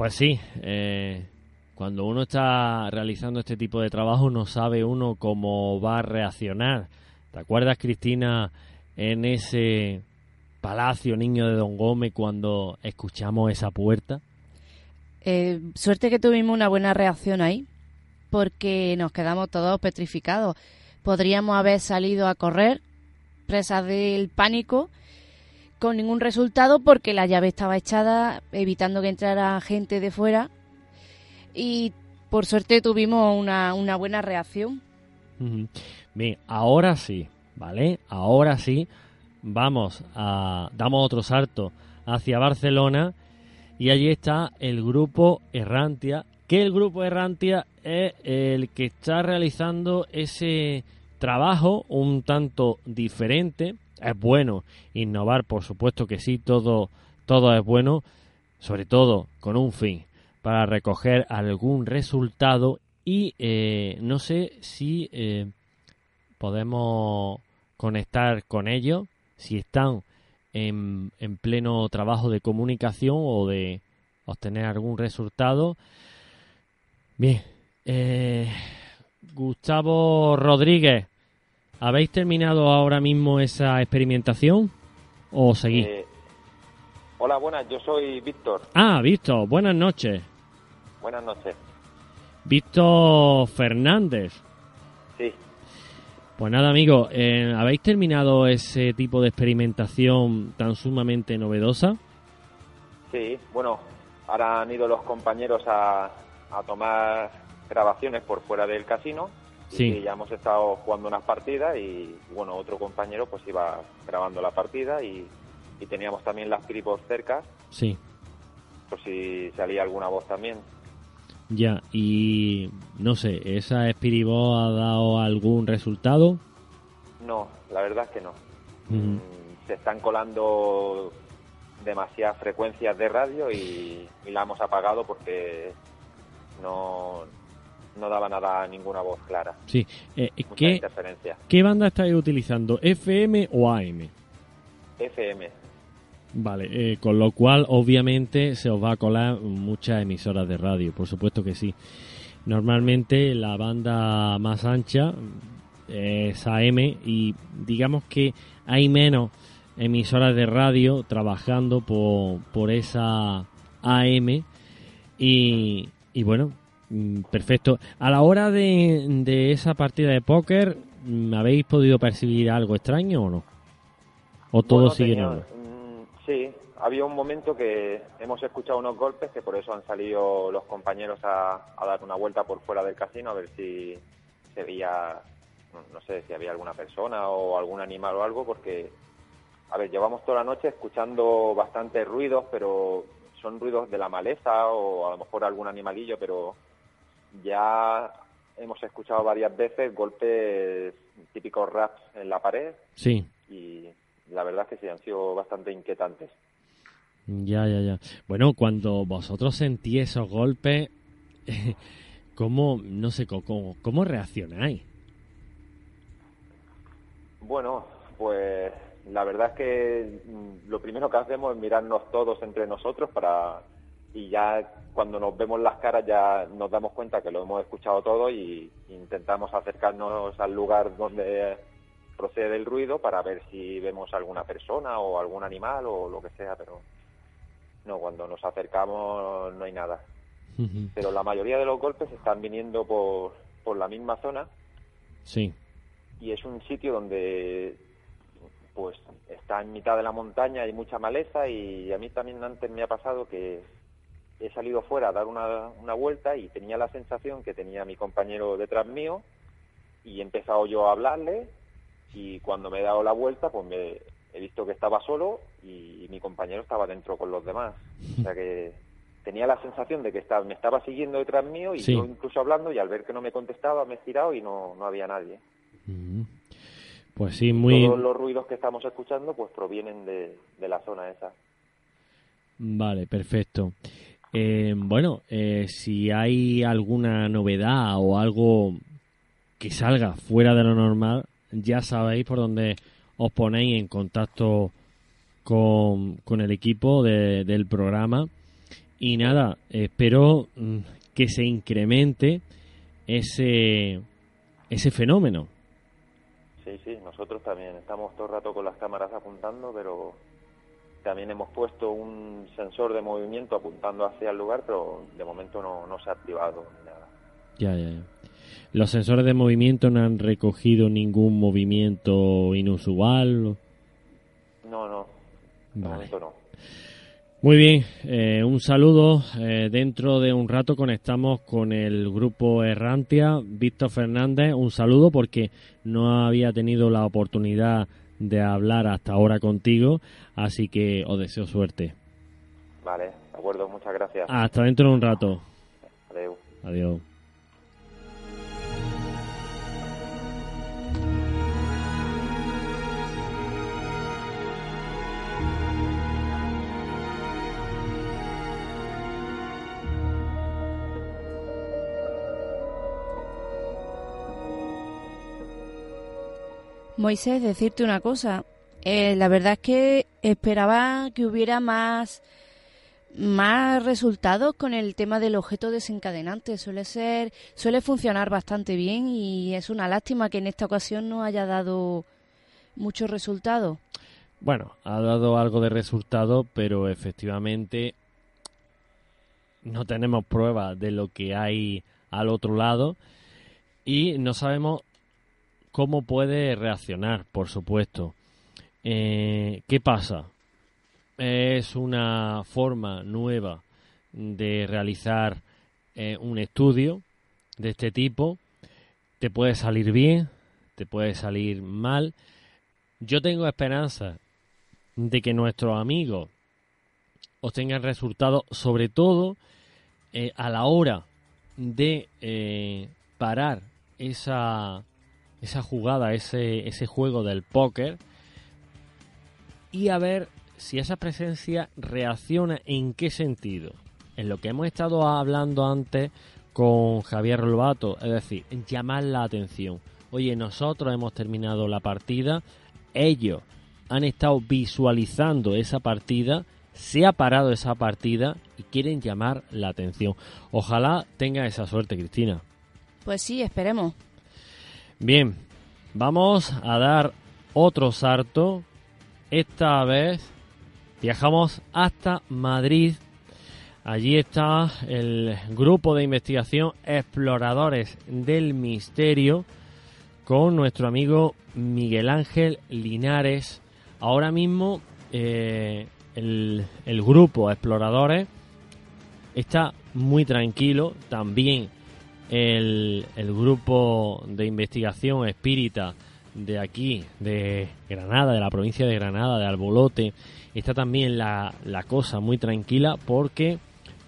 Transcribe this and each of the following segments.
Pues sí, eh, cuando uno está realizando este tipo de trabajo no sabe uno cómo va a reaccionar. ¿Te acuerdas, Cristina, en ese palacio niño de Don Gómez cuando escuchamos esa puerta? Eh, suerte que tuvimos una buena reacción ahí, porque nos quedamos todos petrificados. Podríamos haber salido a correr, presas del pánico, con ningún resultado porque la llave estaba echada, evitando que entrara gente de fuera. Y por suerte tuvimos una, una buena reacción. Bien, ahora sí, ¿vale? Ahora sí, vamos a. damos otro salto hacia Barcelona y allí está el grupo Errantia, que el grupo Errantia es el que está realizando ese trabajo un tanto diferente es bueno innovar, por supuesto que sí, todo, todo es bueno, sobre todo con un fin, para recoger algún resultado y eh, no sé si eh, podemos conectar con ellos, si están en, en pleno trabajo de comunicación o de obtener algún resultado. Bien, eh, Gustavo Rodríguez, ¿Habéis terminado ahora mismo esa experimentación o seguís? Eh, hola, buenas, yo soy Víctor. Ah, Víctor, buenas noches. Buenas noches. Víctor Fernández. Sí. Pues nada, amigo, eh, ¿habéis terminado ese tipo de experimentación tan sumamente novedosa? Sí, bueno, ahora han ido los compañeros a, a tomar grabaciones por fuera del casino Sí. ya hemos estado jugando unas partidas y, bueno, otro compañero pues iba grabando la partida y, teníamos también las cripos cerca. Sí. Por si salía alguna voz también. Ya, y no sé, ¿esa Spiribo ha dado algún resultado? No, la verdad es que no. Mm, se están colando demasiadas frecuencias de radio y, y la hemos apagado porque no, no daba nada ninguna voz clara. Sí. Eh, ¿qué, ¿Qué banda estáis utilizando? ¿FM o AM? FM. Vale, eh, con lo cual obviamente se os va a colar muchas emisoras de radio, por supuesto que sí. Normalmente la banda más ancha es AM y digamos que hay menos emisoras de radio trabajando por, por esa AM y, y bueno, perfecto. A la hora de, esa partida de póker, mm, ¿habéis podido percibir algo extraño o no? ¿O todo sigue mm, Sí, había un momento que hemos escuchado unos golpes que por eso han salido los compañeros a, dar una vuelta por fuera del casino a ver si se veía, no sé, si había alguna persona o algún animal o algo, porque, a ver, llevamos toda la noche escuchando bastantes ruidos, pero son ruidos de la maleza o a lo mejor algún animalillo, pero ya hemos escuchado varias veces golpes típicos raps en la pared. Sí. Y la verdad es que sí, han sido bastante inquietantes. Ya, ya, ya. Bueno, cuando vosotros sentí esos golpes, ¿cómo, no sé, cómo, cómo reaccionáis? Bueno, pues la verdad es que mm, lo primero que hacemos es mirarnos todos entre nosotros para y ya cuando nos vemos las caras ya nos damos cuenta que lo hemos escuchado todo y intentamos acercarnos al lugar donde procede el ruido para ver si vemos alguna persona o algún animal o lo que sea, pero no, cuando nos acercamos no hay nada. Pero la mayoría de los golpes están viniendo por, por la misma zona. Sí. Y es un sitio donde pues está en mitad de la montaña, hay mucha maleza y a mí también antes me ha pasado que he salido fuera a dar una, una vuelta y tenía la sensación que tenía mi compañero detrás mío y he empezado yo a hablarle y cuando me he dado la vuelta pues me he visto que estaba solo y mi compañero estaba dentro con los demás. O sea que tenía la sensación de que estaba, me estaba siguiendo detrás mío y yo incluso hablando y al ver que no me contestaba me he girado y no, no había nadie. Pues sí, muy... Todos los ruidos que estamos escuchando pues provienen de, la zona esa. Vale, perfecto. Eh, bueno, eh, si hay alguna novedad o algo que salga fuera de lo normal, ya sabéis por dónde os ponéis en contacto con, con el equipo del programa. Y nada, espero mm, que se incremente ese, ese fenómeno. Sí, sí, nosotros también estamos todo el rato con las cámaras apuntando, pero también hemos puesto un sensor de movimiento apuntando hacia el lugar, pero de momento no, no se ha activado ni nada. Ya, ya, ya. ¿Los sensores de movimiento no han recogido ningún movimiento inusual? No, no. Vale. no. Muy bien, eh, un saludo. Eh, dentro de un rato conectamos con el grupo Errantia. Víctor Fernández, un saludo porque no había tenido la oportunidad de hablar hasta ahora contigo, así que os deseo suerte. Vale, de acuerdo, muchas gracias. Hasta dentro de un rato. Adiós. Adiós. Moisés, decirte una cosa. Eh, la verdad es que esperaba que hubiera más, más resultados con el tema del objeto desencadenante. Suele ser, suele funcionar bastante bien y es una lástima que en esta ocasión no haya dado muchos resultados. Bueno, ha dado algo de resultado, pero efectivamente no tenemos pruebas de lo que hay al otro lado y no sabemos cómo puede reaccionar, por supuesto. Eh, ¿Qué pasa? Es una forma nueva de realizar eh, un estudio de este tipo. Te puede salir bien, te puede salir mal. Yo tengo esperanza de que nuestros amigos obtengan resultados, sobre todo eh, a la hora de parar esa esa jugada, ese, ese juego del póker y a ver si esa presencia reacciona en qué sentido. En lo que hemos estado hablando antes con Javier Lobato, es decir, llamar la atención. Oye, nosotros hemos terminado la partida, ellos han estado visualizando esa partida, se ha parado esa partida y quieren llamar la atención. Ojalá tenga esa suerte, Cristina. Pues sí, esperemos. Bien, vamos a dar otro salto. Esta vez viajamos hasta Madrid. Allí está el grupo de investigación Exploradores del Misterio con nuestro amigo Miguel Ángel Linares. Ahora mismo eh, el, el grupo Exploradores está muy tranquilo. También el, el grupo de investigación espírita de aquí, de Granada, de la provincia de Granada, de Albolote, está también la, la cosa muy tranquila porque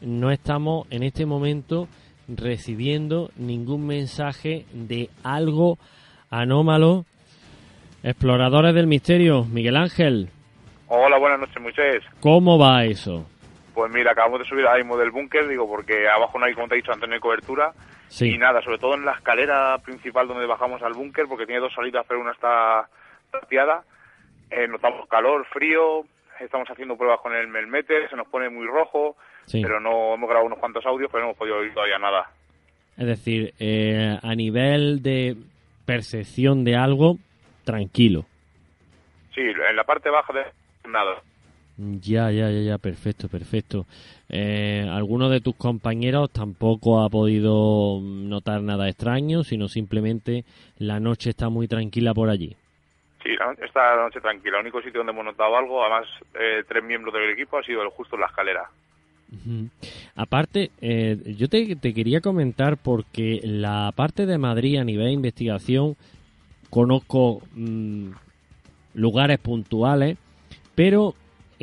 no estamos en este momento recibiendo ningún mensaje de algo anómalo. Exploradores del misterio, Miguel Ángel. Hola, buenas noches, Moisés. ¿Cómo va eso? Pues mira, acabamos de subir ahí mismo del búnker, digo, porque abajo no hay, como te he dicho antes, no hay cobertura. Y nada, sobre todo en la escalera principal donde bajamos al búnker, porque tiene dos salidas, pero una está tapiada. Eh, notamos calor, frío, estamos haciendo pruebas con el Melmeter, se nos pone muy rojo, pero no hemos grabado unos cuantos audios, pero no hemos podido oír todavía nada. Es decir, eh, a nivel de percepción de algo, tranquilo. Sí, en la parte baja de nada. Ya, ya, ya, ya, perfecto, perfecto. Eh, ¿Alguno de tus compañeros tampoco ha podido notar nada extraño, sino simplemente la noche está muy tranquila por allí? Sí, está la noche tranquila. El único sitio donde hemos notado algo, además eh, tres miembros del equipo, ha sido justo la escalera. Aparte, eh, yo te, quería comentar porque la parte de Madrid a nivel de investigación conozco mm, lugares puntuales, pero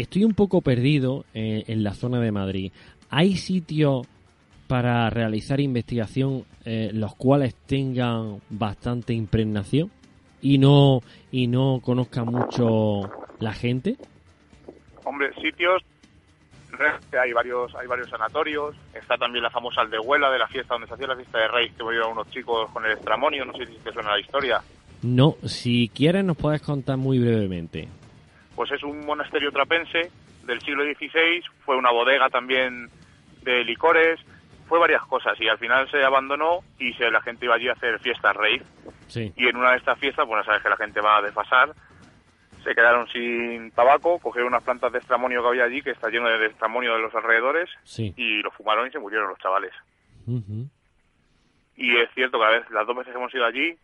estoy un poco perdido eh, en la zona de Madrid. ¿Hay sitios para realizar investigación eh, los cuales tengan bastante impregnación y no y no conozca mucho la gente? Hombre, sitios hay varios hay varios sanatorios está también la famosa aldehuela de la fiesta donde se hacía la fiesta de rey que murieron unos chicos con el estramonio no sé si te suena la historia no si quieres nos puedes contar muy brevemente pues es un monasterio trapense del siglo XVI fue una bodega también de licores fue varias cosas y al final se abandonó y se, la gente iba allí a hacer fiestas rey sí. y en una de estas fiestas bueno sabes que la gente va a desfasar se quedaron sin tabaco, cogieron unas plantas de estramonio que había allí, que está lleno de estramonio de los alrededores, y lo fumaron y se murieron los chavales. Y es cierto que a veces, las dos veces que hemos ido allí,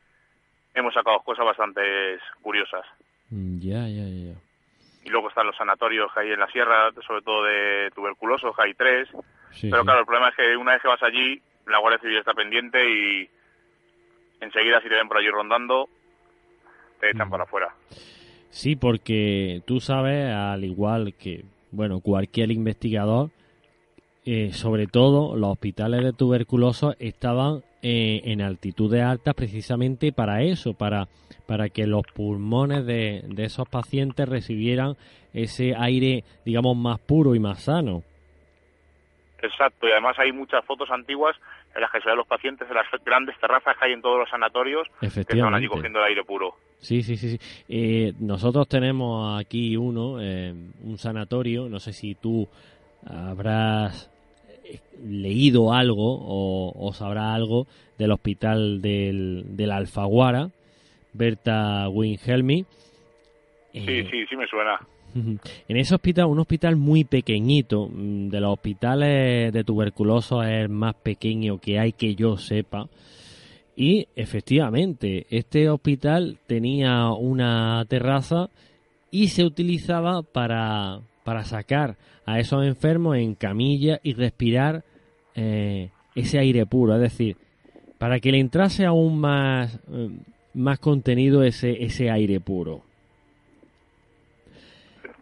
hemos sacado cosas bastante curiosas. Ya, ya, ya. Y luego están los sanatorios que hay en la sierra, sobre todo de tuberculosos, que hay tres. Pero claro, el problema es que una vez que vas allí, la Guardia Civil está pendiente y enseguida si te ven por allí rondando, te echan para afuera. Sí, porque tú sabes, al igual que, bueno, cualquier investigador, eh, sobre todo los hospitales de tuberculosos estaban eh, en altitudes altas precisamente para eso, para, para que los pulmones de, de esos pacientes recibieran ese aire, digamos, más puro y más sano. Exacto, y además hay muchas fotos antiguas en las que se ven los pacientes en las grandes terrazas que hay en todos los sanatorios que estaban allí cogiendo el aire puro. Sí, sí, sí. sí. Eh, nosotros tenemos aquí uno, eh, un sanatorio, no sé si tú habrás leído algo o, o sabrás algo del hospital del, del Alfaguara, Berta Winhelmi. sí, sí, sí me suena. En ese hospital, un hospital muy pequeñito, mm, de los hospitales de tuberculosos es el más pequeño que hay que yo sepa. Y efectivamente, este hospital tenía una terraza y se utilizaba para, para sacar a esos enfermos en camilla y respirar eh, ese aire puro, es decir, para que le entrase aún más, eh, más contenido ese, ese aire puro.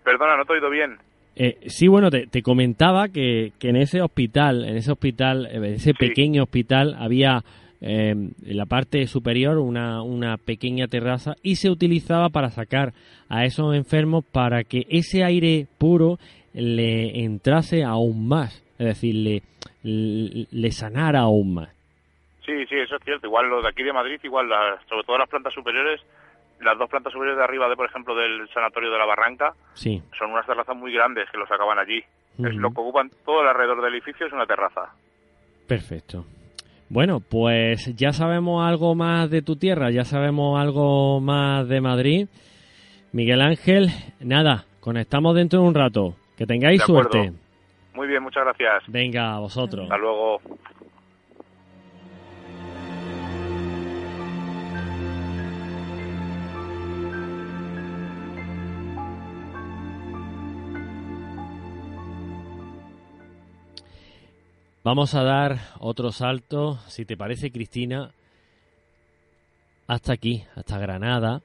Perdona, no te he oído bien. Eh, sí, bueno, te, comentaba que, que, en ese hospital, en ese hospital, en ese pequeño hospital, había eh, en la parte superior una, una pequeña terraza y se utilizaba para sacar a esos enfermos para que ese aire puro le entrase aún más, es decir, le, le, sanara aún más. Sí, sí, eso es cierto. Igual los de aquí de Madrid, igual sobre todo las plantas superiores, las dos plantas superiores de arriba, de por ejemplo, del sanatorio de la Barranca, sí. son unas terrazas muy grandes que los sacaban allí. Es lo que ocupan todo el alrededor del edificio es una terraza. Perfecto. Bueno, pues ya sabemos algo más de tu tierra, ya sabemos algo más de Madrid. Miguel Ángel, nada, conectamos dentro de un rato. Que tengáis suerte. Muy bien, muchas gracias. Venga, a vosotros. Hasta luego. Vamos a dar otro salto, si te parece, Cristina, hasta aquí, hasta Granada,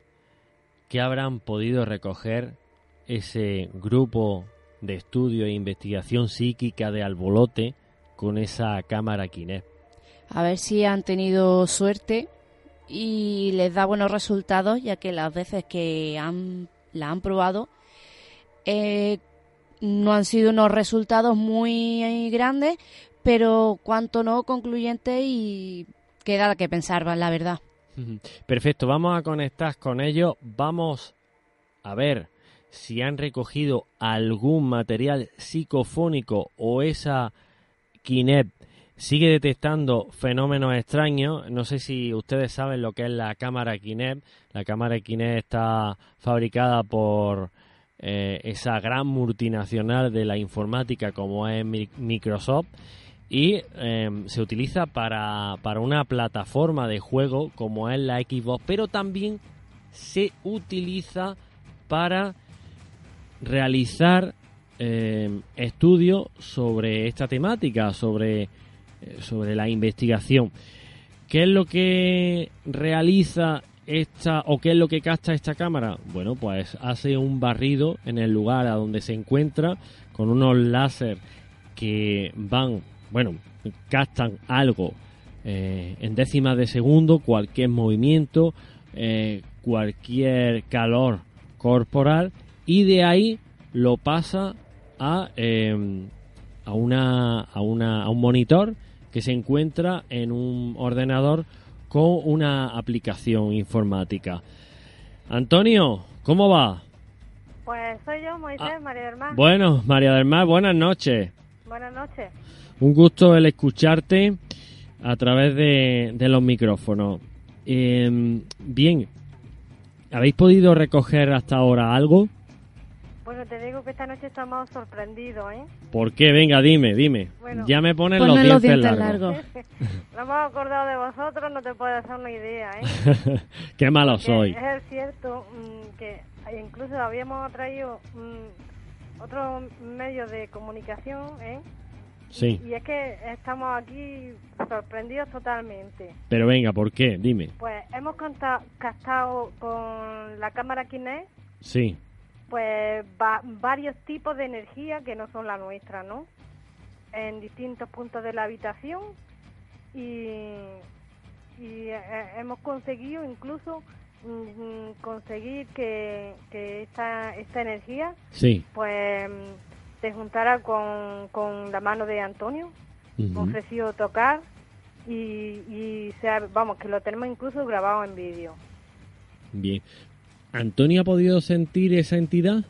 que habrán podido recoger ese grupo de estudio e investigación psíquica de Albolote con esa cámara Kinect. A ver si han tenido suerte y les da buenos resultados, ya que las veces que han, la han probado eh, no han sido unos resultados muy grandes, pero cuanto no concluyente y queda que pensar, la verdad. Perfecto, vamos a conectar con ellos, vamos a ver si han recogido algún material psicofónico o esa Kinect sigue detectando fenómenos extraños. No sé si ustedes saben lo que es la cámara Kinect. La cámara Kinect está fabricada por eh, esa gran multinacional de la informática como es Microsoft y em, se utiliza para, para una plataforma de juego como es la Xbox, pero también se utiliza para realizar em, estudios sobre esta temática, sobre, eh, sobre la investigación. ¿Qué es lo que realiza esta o qué es lo que capta esta cámara? Bueno, pues hace un barrido en el lugar a donde se encuentra con unos láser que van, bueno, captan algo eh, en décimas de segundo, cualquier movimiento, eh, cualquier calor corporal y de ahí lo pasa a, em, a, una, a, una, a un monitor que se encuentra en un ordenador con una aplicación informática. Antonio, ¿cómo va? Pues soy yo, Moisés, ah, María del Mar. Bueno, María del Mar, buenas noches. Buenas noches. Un gusto el escucharte a través de, de los micrófonos. Em, bien, ¿habéis podido recoger hasta ahora algo? Bueno, te digo que esta noche estamos sorprendidos, ¿eh? ¿Por qué? Venga, dime, dime. ya me ponen los dientes, largos. no hemos acordado de vosotros, no te puedes hacer una idea, ¿eh? qué malo soy. Es cierto mm, que incluso habíamos traído mm, otro medio de comunicación, ¿eh? Sí. Y es que estamos aquí sorprendidos totalmente. Pero venga, ¿por qué? Dime. Pues hemos captado con la cámara Kinect. Sí pues varios tipos de energía que no son la nuestra, ¿no? En distintos puntos de la habitación y, y eh, hemos conseguido incluso mm, conseguir que, que esta, esta energía sí. pues se juntara con, con la mano de Antonio, ofreció tocar y, y sea, vamos, que lo tenemos incluso grabado en vídeo. Bien, ¿Antonio ha podido sentir esa entidad?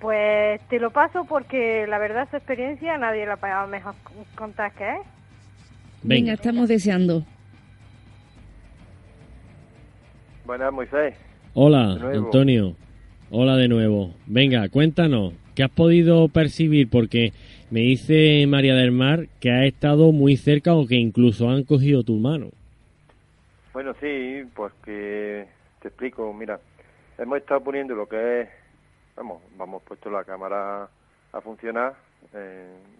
Pues te lo paso porque la verdad su experiencia nadie la ha mejor contar que es. Venga, estamos deseando. Buenas, Moisés. Hola, Antonio. Hola de nuevo. Venga, cuéntanos, ¿qué has podido percibir? Porque me dice María del Mar que ha estado muy cerca o que incluso han cogido tu mano. Bueno, sí, pues que te explico, mira, hemos estado poniendo lo que es, vamos, vamos puesto la cámara a funcionar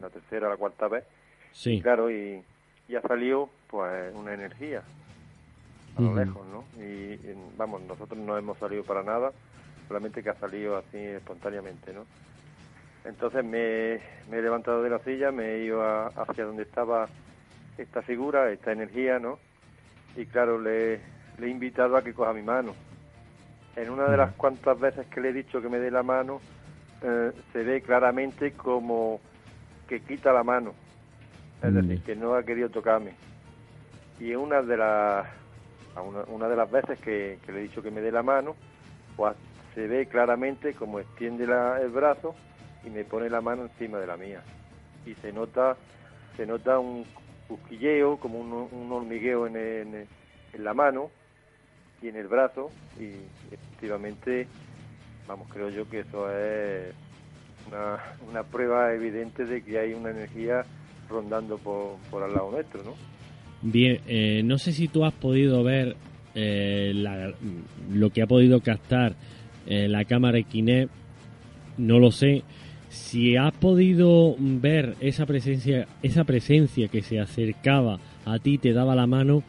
la tercera, la cuarta vez. Sí. claro, y, y, ha salido pues una energía a lo lejos, ¿no? Y, vamos, nosotros no hemos salido para nada, solamente que ha salido así espontáneamente, ¿no? Entonces me, me he levantado de la silla, me he ido hacia donde estaba esta figura, esta energía, ¿no? Y claro, le, le he invitado a que coja mi mano en una de las cuantas veces que le he dicho que me dé la mano, eh, se ve claramente como que quita la mano, es decir, que no ha querido tocarme. Y en una de las una, de las veces que, le he dicho que me dé la mano, pues se ve claramente como extiende el brazo y me pone la mano encima de la mía. Y se nota se nota un cusquilleo, como un, hormigueo en, en la mano, y en el brazo y efectivamente, vamos, creo yo que eso es una, prueba evidente de que hay una energía rondando por, por al lado nuestro, ¿no? Bien, eh, no sé si tú has podido ver eh, lo que ha podido captar eh, la cámara Kinect, no lo sé. Si has podido ver esa presencia, esa presencia que se acercaba a ti, te daba la mano,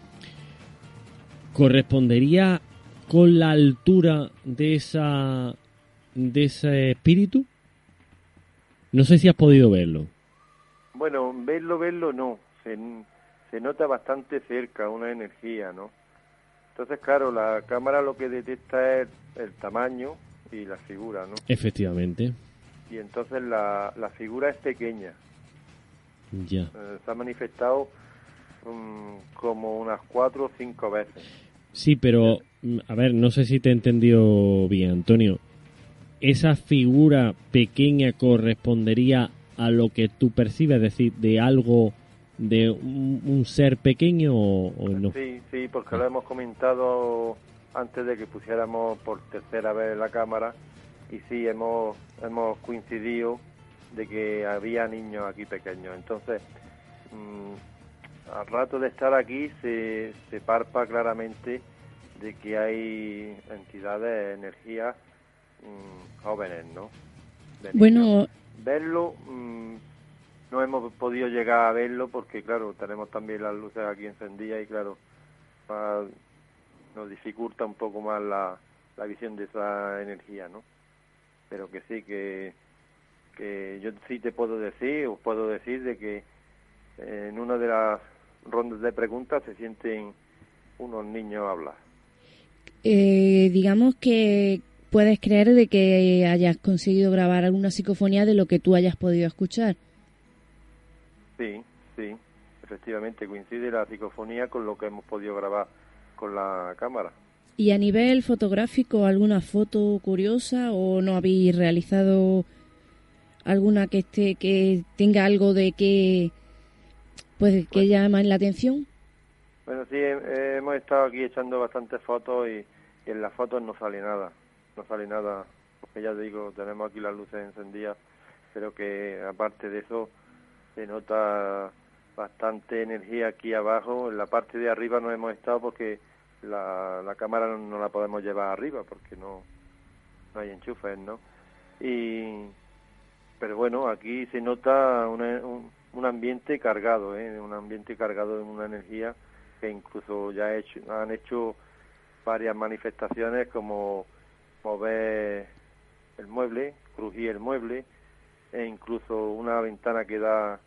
correspondería con la altura de esa de ese espíritu? No sé si has podido verlo. Bueno, verlo, verlo no. Se, se nota bastante cerca una energía, ¿no? Entonces, claro, la cámara lo que detecta es el tamaño y la figura, ¿no? Efectivamente. Y entonces la, la figura es pequeña. Ya. Eh, se ha manifestado mm, como unas cuatro o cinco veces. Sí, pero mm, a ver, no sé si te he entendido bien, Antonio. ¿Esa figura pequeña correspondería a lo que tú percibes, es decir, de algo, de un, ser pequeño o, no? Sí, sí, porque lo hemos comentado antes de que pusiéramos por tercera vez la cámara y sí, hemos, hemos coincidido de que había niños aquí pequeños. Entonces, mm, al rato de estar aquí se, se parpa claramente de que hay entidades, mm, jóvenes, ¿no? bueno, verlo mm, no hemos podido llegar a verlo porque claro tenemos también las luces aquí encendidas y claro nos dificulta un poco más la, la visión de esa energía, ¿no? Pero que sí, que, que yo sí te puedo decir, os puedo decir de que en una de las rondas de preguntas se sienten unos niños a hablar. Eh, digamos que puedes creer de que hayas conseguido grabar alguna psicofonía de lo que tú hayas podido escuchar. Sí, sí, efectivamente coincide la psicofonía con lo que hemos podido grabar con la cámara. ¿Y a nivel fotográfico alguna foto curiosa o no habéis realizado alguna que esté que tenga algo de que pues que llama la atención? Bueno, sí, hemos estado aquí echando bastantes fotos y, en las fotos no sale nada, no sale nada, porque ya digo, tenemos aquí las luces encendidas, pero que aparte de eso se nota bastante energía aquí abajo, en la parte de arriba no hemos estado porque la, la cámara no, la podemos llevar arriba porque no, no hay enchufes, ¿no? Y, pero bueno, aquí se nota un, un, ambiente cargado, ¿eh? un ambiente cargado de una energía que incluso ya han hecho varias manifestaciones como mover el mueble, crujir el mueble, e incluso una ventana que da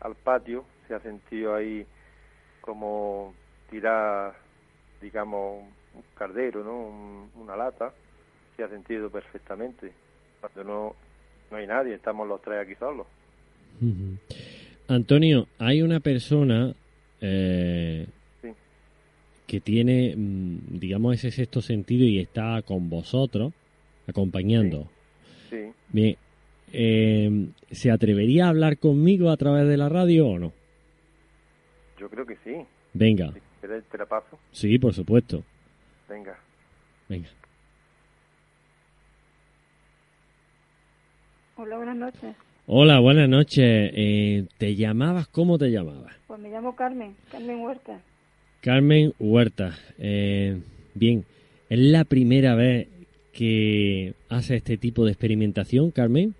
al patio, se ha sentido ahí como tirar digamos, un cardero, ¿no? una lata, se ha sentido perfectamente. Cuando no, no hay nadie, estamos los tres aquí solos. Antonio, hay una persona eh, que tiene, mm, digamos, ese sexto sentido y está con vosotros, acompañando. Sí. Bien, eh, ¿se atrevería a hablar conmigo a través de la radio o no? Yo creo que sí. Venga. ¿Te la paso? Sí, por supuesto. Venga. Venga. Hola, buenas noches. Hola, buenas noches. Eh, ¿Te llamabas? ¿Cómo te llamabas? Pues me llamo Carmen, Carmen Huerta. Carmen Huerta. Eh, bien, ¿es la primera vez que hace este tipo de experimentación, Carmen?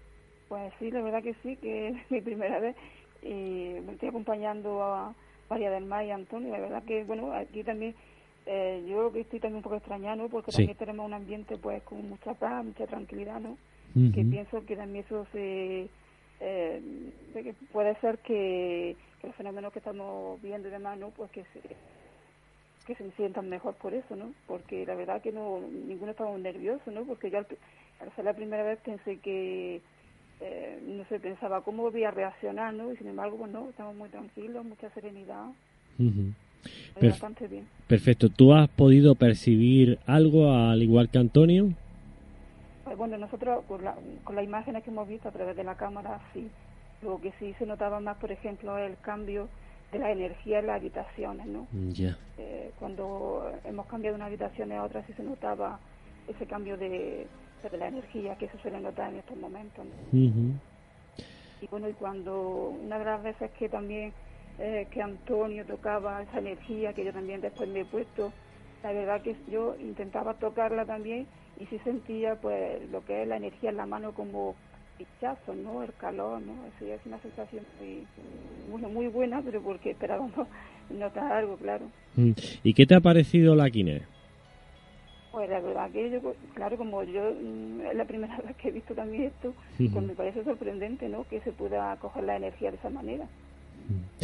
Pues sí, la verdad que sí, que es mi primera vez y me estoy acompañando a, María del Mar y Antonio. La verdad que, bueno, aquí también eh, yo estoy también un poco extrañado, ¿no? Porque también tenemos un ambiente pues con mucha paz, mucha tranquilidad, ¿no? Que pienso que también eso se... Eh, que puede ser que, los fenómenos que estamos viendo y demás, ¿no? Pues que se, que se sientan mejor por eso, ¿no? Porque la verdad que no ninguno estaba nervioso, ¿no? Porque yo al, al ser la primera vez pensé que eh, no sé, pensaba cómo voy a reaccionar, ¿no? Y sin embargo, pues no, estamos muy tranquilos, mucha serenidad. bastante bien. Perfecto. ¿Tú has podido percibir algo al igual que Antonio? Bueno, nosotros con, la, con las imágenes que hemos visto a través de la cámara, sí. Lo que sí se notaba más, por ejemplo, el cambio de la energía en las habitaciones, ¿no? Ya. Eh, cuando hemos cambiado de una habitación a otra, sí se notaba ese cambio de, de la energía que se suele notar en estos momentos. Y bueno, y cuando una de las veces que también eh, que Antonio tocaba esa energía que yo también después me he puesto, la verdad que yo intentaba tocarla también y sí sentía pues lo que es la energía en la mano como pichazo, ¿no? El calor, ¿no? Eso ya es una sensación muy, muy, buena, pero porque esperábamos notar algo, claro. Mm. ¿Y qué te ha parecido la quine? Pues la verdad que yo, claro, como yo mm, es la primera vez que he visto también esto, pues me parece sorprendente, ¿no? Que se pueda coger la energía de esa manera.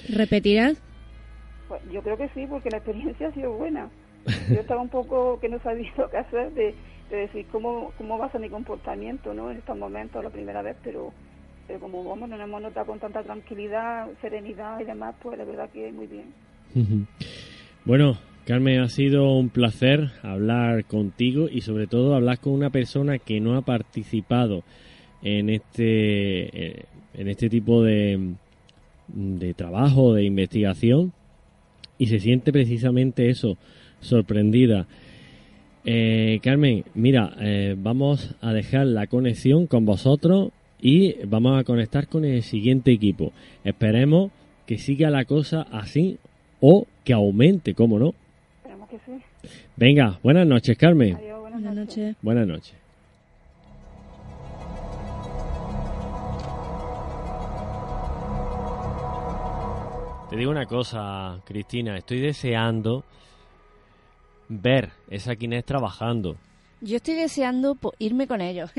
¿Repetirás? Pues yo creo que sí, porque la experiencia ha sido buena. Yo estaba un poco que no sabía lo que hacer de, decir cómo, cómo va a ser mi comportamiento, ¿no? En estos momentos, la primera vez, pero, pero como vamos, nos hemos notado con tanta tranquilidad, serenidad y demás, pues la verdad que muy bien. Bueno, Carmen, ha sido un placer hablar contigo y sobre todo hablar con una persona que no ha participado en este, eh, en este tipo de, de trabajo, de investigación y se siente precisamente eso, sorprendida. Eh, Carmen, mira, eh, vamos a dejar la conexión con vosotros y vamos a conectar con el siguiente equipo. Esperemos que siga la cosa así o que aumente, ¿cómo no? Venga, buenas noches, Carmen. buenas, noches. Buenas noches. Te digo una cosa, Cristina, estoy deseando ver esa Kinect trabajando. Yo estoy deseando irme con ellos.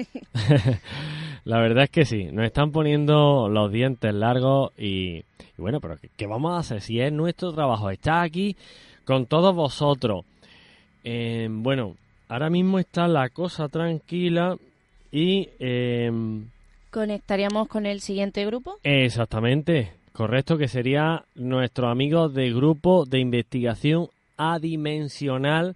La verdad es que sí, nos están poniendo los dientes largos y, bueno, pero ¿qué, vamos a hacer? Si es nuestro trabajo, está aquí con todos vosotros. Eh, bueno, ahora mismo está la cosa tranquila y... Em, ¿Conectaríamos con el siguiente grupo? Exactamente, correcto, que sería nuestro amigo de grupo de investigación adimensional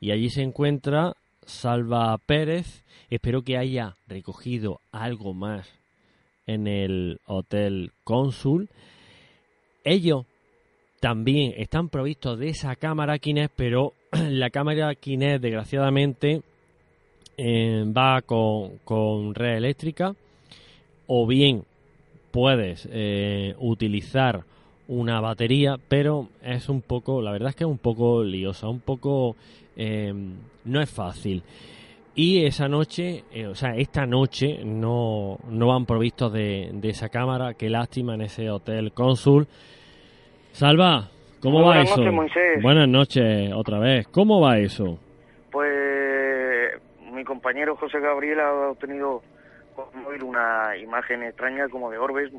y allí se encuentra Salva Pérez. Espero que haya recogido algo más en el Hotel Cónsul. Ellos también están provistos de esa cámara Kinect, pero la cámara Kinect desgraciadamente eh, va con, red eléctrica o bien puedes eh, utilizar una batería, pero es un poco, la verdad es que es un poco liosa, un poco eh, no es fácil. Y esa noche, eh, o sea, esta noche no, no van provistos de, esa cámara. Qué lástima en ese hotel cónsul. Salva, ¿cómo va eso? Buenas noches otra vez. ¿Cómo va eso? Pues mi compañero José Gabriel ha obtenido con móvil una imagen extraña como de orbes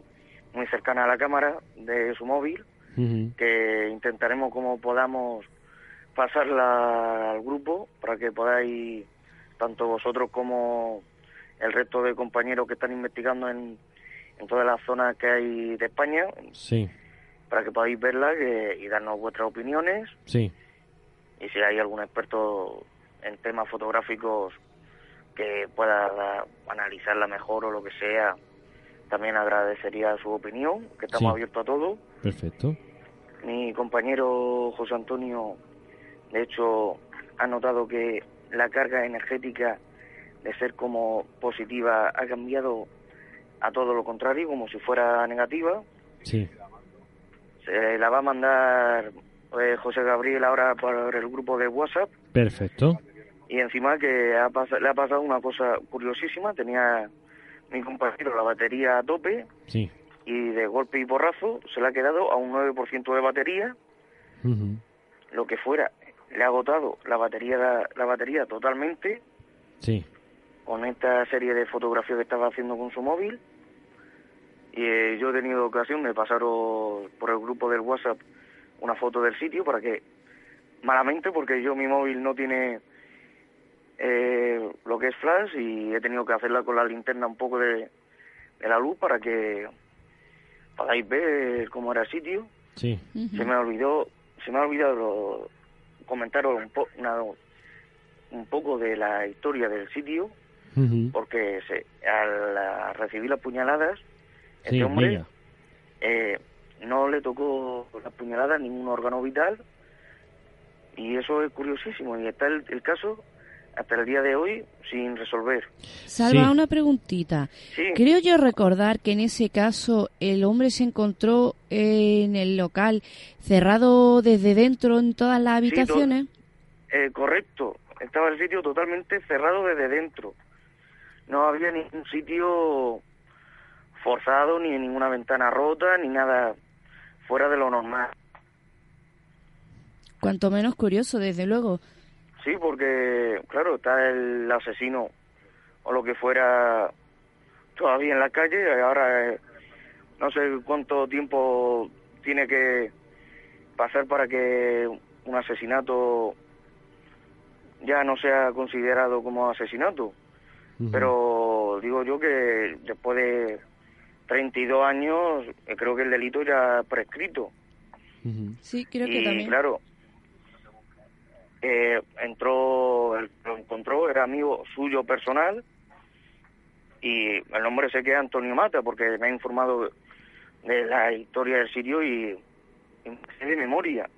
muy cercana a la cámara de su móvil, que intentaremos como podamos pasarla al grupo para que podáis, tanto vosotros como el resto de compañeros que están investigando en, en todas las zonas que hay de España, sí. para que podáis verla y darnos vuestras opiniones. Sí. Y si hay algún experto en temas fotográficos que pueda analizarla mejor o lo que sea, también agradecería su opinión, que estamos abiertos a todo. Perfecto. Mi compañero José Antonio de hecho, ha notado que la carga energética de ser como positiva ha cambiado a todo lo contrario, como si fuera negativa. Sí. Se la va a mandar eh, José Gabriel ahora por el grupo de WhatsApp. Perfecto. Y encima que le ha pasado una cosa curiosísima, tenía mi compañero la batería a tope. Sí. Y de golpe y porrazo se le ha quedado a un 9% de batería. Lo que fuera le ha agotado la batería la, batería totalmente sí con esta serie de fotografías que estaba haciendo con su móvil y eh, yo he tenido ocasión de pasar por el grupo del WhatsApp una foto del sitio para que malamente porque yo mi móvil no tiene eh, lo que es flash y he tenido que hacerla con la linterna un poco de, de la luz para que podáis ver cómo era el sitio. Sí. Se me olvidó se me ha olvidado comentaros un, un poco de la historia del sitio, porque se, al recibir las puñaladas, este hombre eh, no le tocó las puñaladas a ningún órgano vital, y eso es curiosísimo, y está el, caso hasta el día de hoy sin resolver. Salva, una preguntita. Creo yo recordar que en ese caso el hombre se encontró en el local cerrado desde dentro en todas las habitaciones. eh, correcto, estaba el sitio totalmente cerrado desde dentro. No había ningún sitio forzado, ni ninguna ventana rota, ni nada fuera de lo normal. Cuanto menos curioso, desde luego. Sí, porque, claro, está el asesino o lo que fuera todavía en la calle ahora eh, no sé cuánto tiempo tiene que pasar para que un asesinato ya no sea considerado como asesinato. Pero digo yo que después de 32 años eh, creo que el delito ya prescrito. Sí, creo que también. claro, eh, entró, lo encontró, era amigo suyo personal y el nombre se queda Antonio Mata porque me ha informado de la historia del sitio y, de memoria.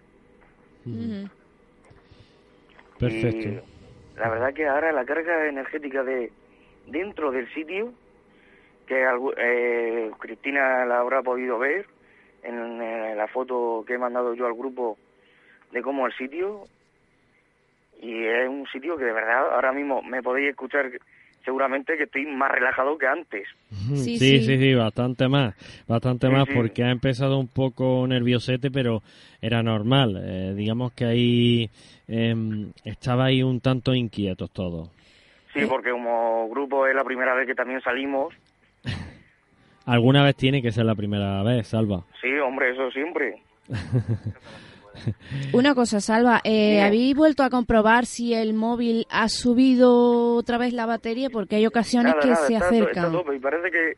Perfecto. la verdad que ahora la carga energética de dentro del sitio, que eh, Cristina la habrá podido ver en, en la foto que he mandado yo al grupo de cómo el sitio y es un sitio que de verdad ahora mismo me podéis escuchar seguramente que estoy más relajado que antes. Sí, sí, sí, bastante más, bastante más, porque ha empezado un poco nerviosete, pero era normal. Eh, digamos que ahí eh, estaba ahí un tanto inquietos todos. Sí, porque como grupo es la primera vez que también salimos. Alguna vez tiene que ser la primera vez, Salva. Sí, hombre, eso siempre. Una cosa, Salva, eh, ¿habéis vuelto a comprobar si el móvil ha subido otra vez la batería? Porque hay ocasiones que se acercan. y parece que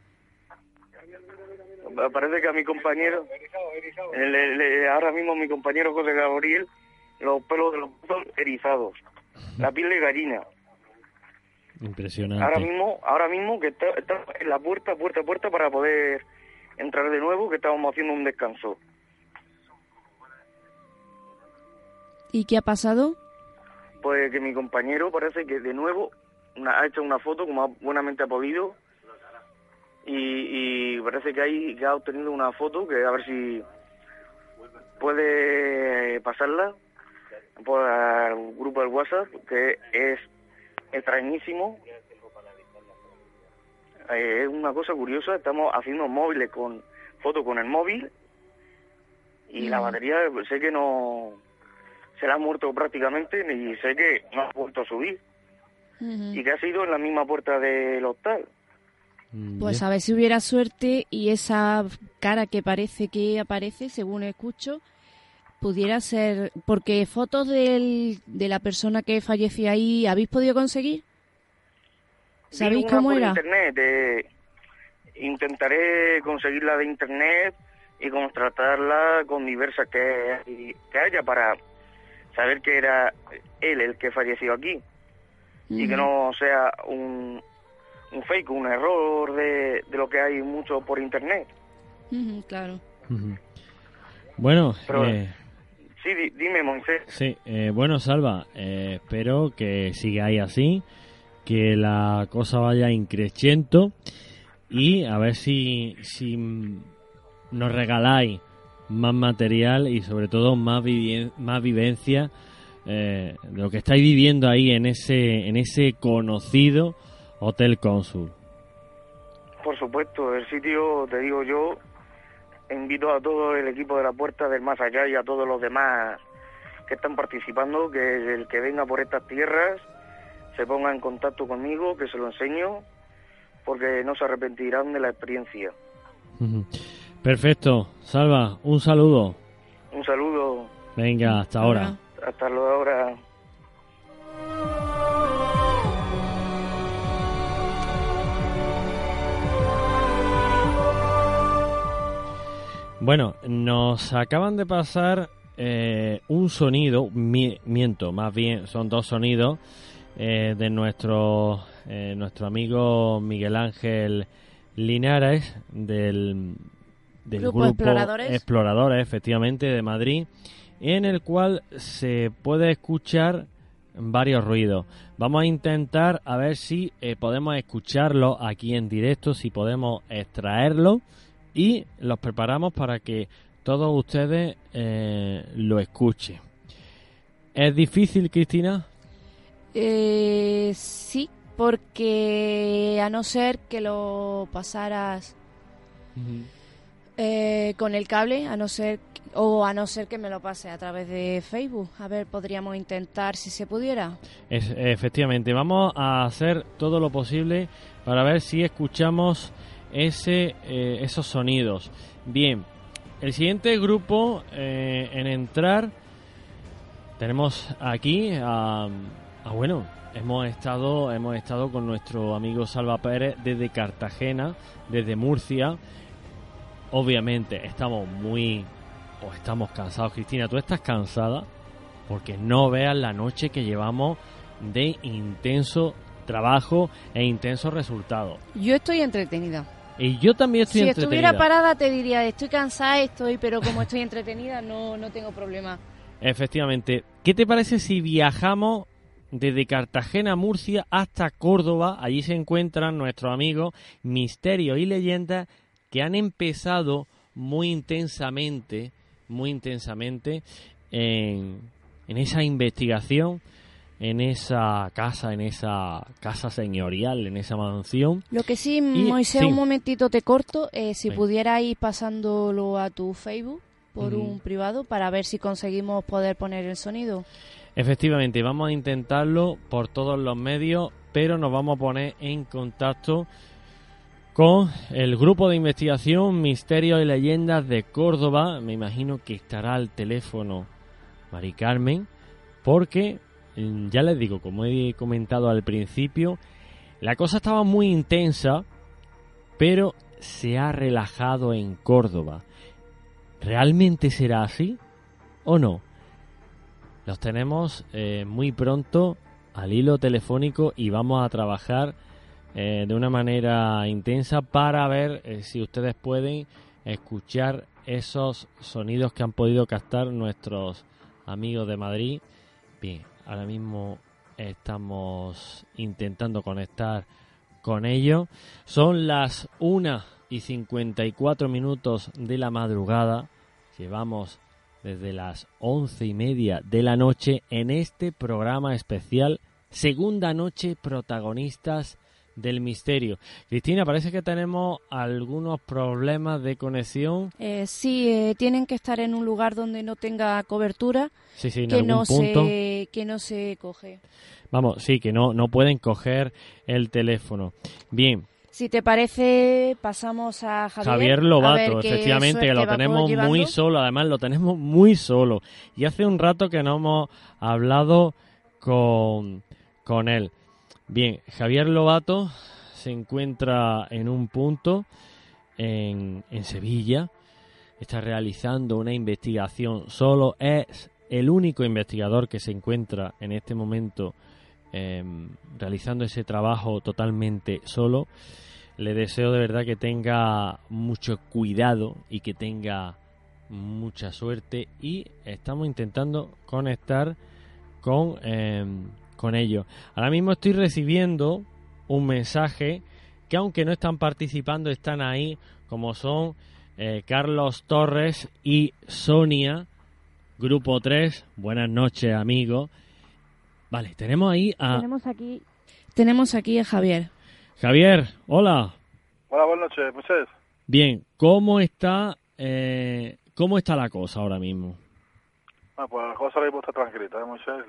parece que a mi compañero, ahora mismo mi compañero José Gabriel, los pelos de los son erizados, la piel de gallina. Impresionante. Ahora mismo, ahora mismo que está, está en la puerta, puerta, puerta para poder entrar de nuevo, que estábamos haciendo un descanso. ¿Y qué ha pasado? Pues que mi compañero parece que de nuevo ha hecho una foto como buenamente ha podido y, parece que, hay, que ha obtenido una foto que a ver si puede pasarla por el grupo del WhatsApp que es extrañísimo eh, es una cosa curiosa estamos haciendo móviles con fotos con el móvil y la mm. batería sé que no se la ha muerto prácticamente y sé que no ha vuelto a subir. Y que ha sido en la misma puerta del hostal. Mm, pues a ver si hubiera suerte y esa cara que parece que aparece, según escucho, pudiera ser... Porque fotos del, de la persona que falleció ahí, ¿habéis podido conseguir? ¿Sabéis cómo era? Internet, intentaré conseguirla de internet y contratarla con diversas que, que haya para saber que era él el que falleció aquí y que no sea un, un fake, un error de, de lo que hay mucho por internet. claro. Bueno, eh, sí, dime, Moisés. Sí, eh, bueno, Salva, eh, espero que sigáis así, que la cosa vaya increciendo y a ver si, si nos regaláis más material y sobre todo más, más vivencia eh, de lo que estáis viviendo ahí en ese, en ese conocido Hotel Cónsul. Por supuesto, el sitio, te digo yo, invito a todo el equipo de la Puerta del Más Allá y a todos los demás que están participando, que el que venga por estas tierras se ponga en contacto conmigo, que se lo enseño, porque no se arrepentirán de la experiencia. Perfecto. Salva, un saludo. Un saludo. Venga, hasta ahora. Hasta luego ahora. Bueno, nos acaban de pasar eh, un sonido, miento, más bien son dos sonidos eh, de nuestro, eh, nuestro amigo Miguel Ángel Linares del, del grupo, exploradores. efectivamente, de Madrid, en el cual se puede escuchar varios ruidos. Vamos a intentar a ver si eh, podemos escucharlo aquí en directo, si podemos extraerlo y los preparamos para que todos ustedes eh, lo escuchen. ¿Es difícil, Cristina? Eh, sí, porque a no ser que lo pasaras eh, con el cable, a no ser o a no ser que me lo pase a través de Facebook. A ver, podríamos intentar si se pudiera. efectivamente, vamos a hacer todo lo posible para ver si escuchamos ese, eh, esos sonidos. Bien, el siguiente grupo eh, en entrar tenemos aquí a, a, bueno, hemos estado hemos estado con nuestro amigo Salva Pérez desde Cartagena, desde Murcia obviamente estamos muy o estamos cansados. Cristina, ¿tú estás cansada? Porque no veas la noche que llevamos de intenso trabajo e intenso resultado. Yo estoy entretenida. Y yo también estoy entretenida. Si estuviera parada te diría, estoy cansada, estoy, pero como estoy entretenida no, no tengo problema. Efectivamente. ¿Qué te parece si viajamos desde Cartagena, Murcia hasta Córdoba? Allí se encuentran nuestros amigos Misterio y Leyenda que han empezado muy intensamente, muy intensamente en, esa investigación en esa casa, en esa casa señorial, en esa mansión. Lo que sí, Moisés, un momentito te corto, eh, si pudieras ir pasándolo a tu Facebook por un privado para ver si conseguimos poder poner el sonido. Efectivamente, vamos a intentarlo por todos los medios, pero nos vamos a poner en contacto con el grupo de investigación Misterios y Leyendas de Córdoba. Me imagino que estará al teléfono Mari Carmen, porque mm, ya les digo, como he comentado al principio, la cosa estaba muy intensa, pero se ha relajado en Córdoba. ¿Realmente será así o no? Los tenemos eh, muy pronto al hilo telefónico y vamos a trabajar eh, de una manera intensa para ver eh, si ustedes pueden escuchar esos sonidos que han podido captar nuestros amigos de Madrid. Bien, ahora mismo estamos intentando conectar con ellos. Son las 1 y 54 minutos de la madrugada. Llevamos desde las once y media de la noche en este programa especial. Segunda noche protagonistas del misterio. Cristina, parece que tenemos algunos problemas de conexión. Eh, sí, eh, tienen que estar en un lugar donde no tenga cobertura, que no se que no se coge. Vamos, sí, que no no pueden coger el teléfono. Bien. Si te parece, pasamos a Javier. Javier Lobato, efectivamente, que lo tenemos muy solo, además lo tenemos muy solo. Y hace un rato que no hemos hablado con, con él. Bien, Javier Lobato se encuentra en un punto en, Sevilla, está realizando una investigación. Solo, es el único investigador que se encuentra en este momento em, realizando ese trabajo totalmente solo. Le deseo de verdad que tenga mucho cuidado y que tenga mucha suerte. Y estamos intentando conectar con em, con ellos. Ahora mismo estoy recibiendo un mensaje que aunque no están participando, están ahí, como son eh, Carlos Torres y Sonia, Grupo 3. Buenas noches, amigo. Vale, tenemos ahí a... Tenemos aquí, tenemos aquí a Javier. Javier, hola. Hola, buenas noches, Moisés. Bien, ¿cómo está, eh, ¿cómo está la cosa ahora mismo? Ah, pues la cosa ahora mismo está tranquilita, ¿eh, Moisés?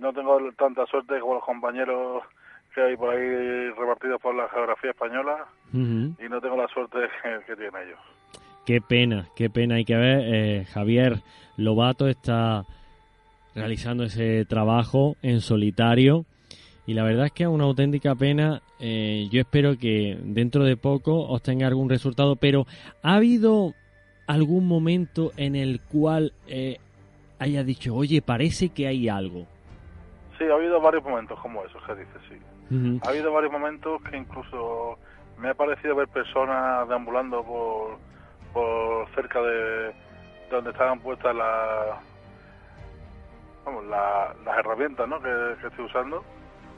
No tengo tanta suerte como los compañeros que hay por ahí repartidos por la geografía española y no tengo la suerte que, tienen ellos. Qué pena, qué pena. Hay que ver, eh, Javier Lobato está realizando ese trabajo en solitario y la verdad es que es una auténtica pena. Eh, yo espero que dentro de poco os tenga algún resultado, pero ¿ha habido algún momento en el cual eh, haya dicho, oye, parece que hay algo? Sí, ha habido varios momentos como esos que dices, sí. Ha habido varios momentos que incluso me ha parecido ver personas deambulando por, por cerca de donde estaban puestas las vamos, las herramientas ¿no? que, estoy usando.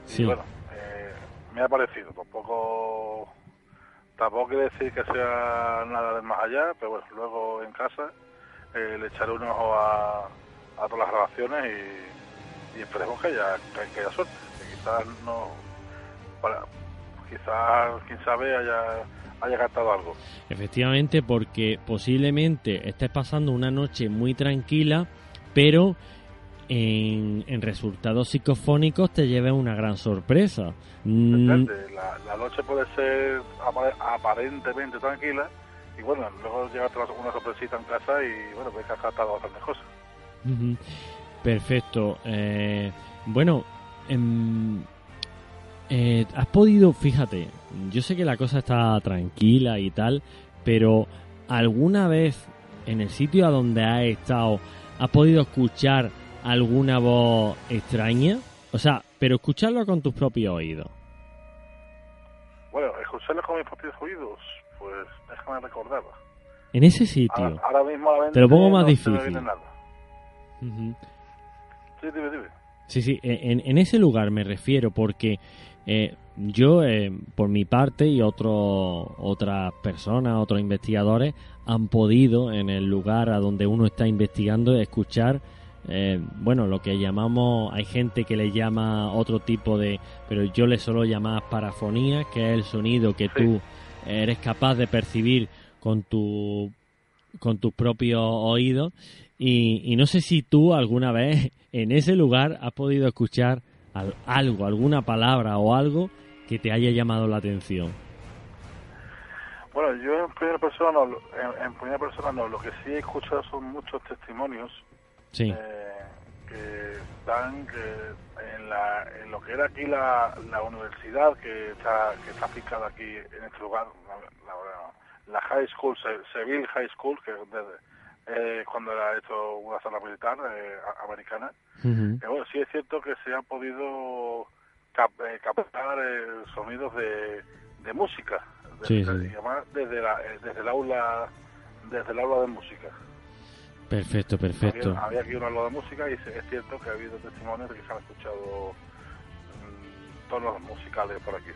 Sí. Y bueno, eh, me ha parecido. Tampoco, tampoco quiere decir que sea nada de más allá, pero bueno, luego en casa eh, le echaré un ojo a, a todas las grabaciones y y esperemos que haya, que haya suerte, que quizás no, para, quizás, quién sabe, haya, haya gastado algo. Efectivamente, porque posiblemente estés pasando una noche muy tranquila, pero en, en resultados psicofónicos te lleve una gran sorpresa. Mm. La, la, noche puede ser aparentemente tranquila y bueno, luego llega una sorpresita en casa y bueno, ves que has gastado bastantes cosas. Perfecto. Eh, bueno, em, eh, has podido, fíjate, yo sé que la cosa está tranquila y tal, pero ¿alguna vez en el sitio a donde has estado has podido escuchar alguna voz extraña? O sea, pero escucharlo con tus propios oídos. Bueno, escucharlo con mis propios oídos, pues déjame recordar. En ese sitio. Ahora, mismo Te lo pongo más difícil. Sí, Sí, en, ese lugar me refiero porque eh, yo, eh, por mi parte y otro, otras personas, otros investigadores, han podido en el lugar a donde uno está investigando escuchar eh, bueno, lo que llamamos, hay gente que le llama otro tipo de, pero yo le suelo llamar parafonía, que es el sonido que tú eres capaz de percibir con tu con tus propios oídos y, no sé si tú alguna vez en ese lugar has podido escuchar algo, alguna palabra o algo que te haya llamado la atención. Bueno, yo en primera persona no, en, primera persona no, lo que sí he escuchado son muchos testimonios sí. Eh, que están en, la, en lo que era aquí la, la universidad que está que está aquí en este lugar, la, la High School, Seville High School, que es eh, cuando era hecho una zona militar eh, americana. bueno, sí es cierto que se han podido eh, captar sonidos de, de música, desde, desde, la, desde el aula desde el aula de música. Perfecto, perfecto. Había, aquí un aula de música y es cierto que ha habido testimonios de que se han escuchado mm, tonos musicales por aquí.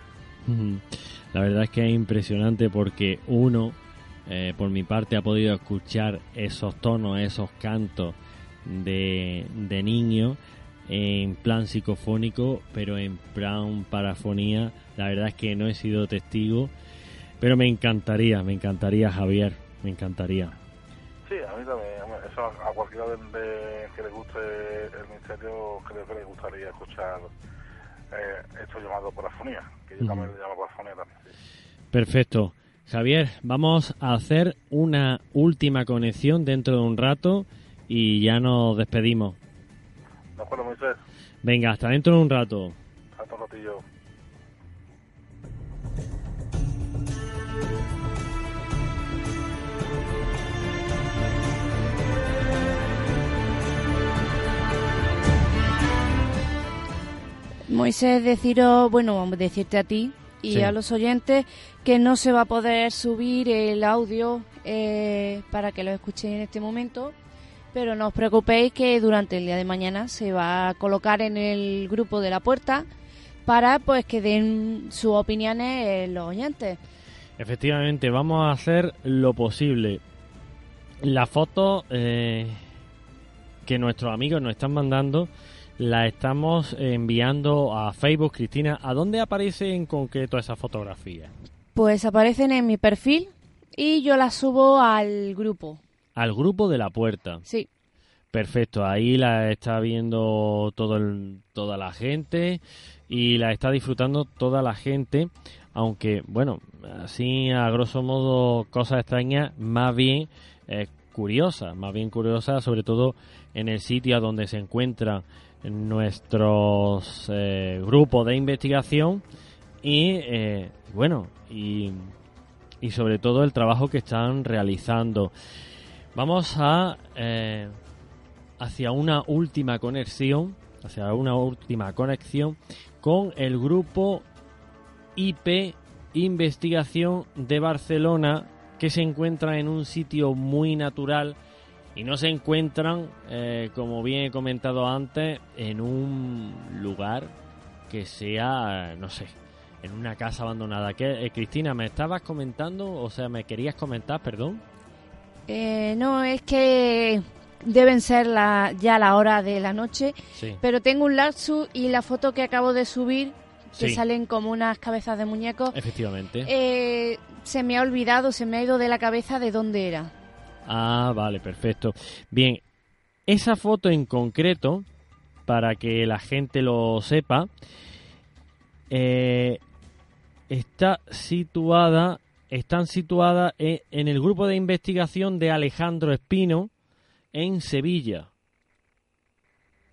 La verdad es que es impresionante porque uno eh, por mi parte ha podido escuchar esos tonos, esos cantos de, de niño en plan psicofónico, pero en plan parafonía. La verdad es que no he sido testigo, pero me encantaría, me encantaría, Javier, me encantaría. Sí, a mí también, eso a cualquiera de, que le guste el misterio, creo que le gustaría escuchar eh, esto llamado parafonía, que yo también le llamo parafonía también. Perfecto. Javier, vamos a hacer una última conexión dentro de un rato y ya nos despedimos. De acuerdo, Moisés. Venga, hasta dentro de un rato. Hasta un ratillo. Moisés, deciros, bueno, vamos a decirte a ti y a los oyentes que no se va a poder subir el audio eh, para que lo escuchen en este momento, pero no os preocupéis que durante el día de mañana se va a colocar en el grupo de la puerta para pues que den sus opiniones eh, los oyentes. Efectivamente, vamos a hacer lo posible. La foto eh, que nuestros amigos nos están mandando la estamos enviando a Facebook. Cristina, ¿a dónde aparece en concreto esa fotografía? Pues aparecen en mi perfil y yo las subo al grupo. Al grupo de la puerta. Sí. Perfecto, ahí la está viendo todo toda la gente y la está disfrutando toda la gente, aunque bueno, así a grosso modo cosas extrañas, más bien eh, curiosas, más bien curiosas, sobre todo en el sitio a donde se encuentra nuestros eh, grupos de investigación y eh, bueno y, y, sobre todo el trabajo que están realizando. Vamos a eh, hacia una última conexión hacia una última conexión con el grupo IP Investigación de Barcelona que se encuentra en un sitio muy natural y no se encuentran, eh, como bien he comentado antes, en un lugar que sea, no sé, en una casa abandonada. ¿Qué, eh, Cristina, ¿me estabas comentando? O sea, ¿me querías comentar, perdón? Eh, no, es que deben ser la, ya la hora de la noche, pero tengo un lapsus y la foto que acabo de subir, que salen como unas cabezas de muñecos. Efectivamente. se me ha olvidado, se me ha ido de la cabeza de dónde era. Ah, vale, perfecto. Bien, esa foto en concreto, para que la gente lo sepa, eh, está situada, están situadas en, el grupo de investigación de Alejandro Espino en Sevilla.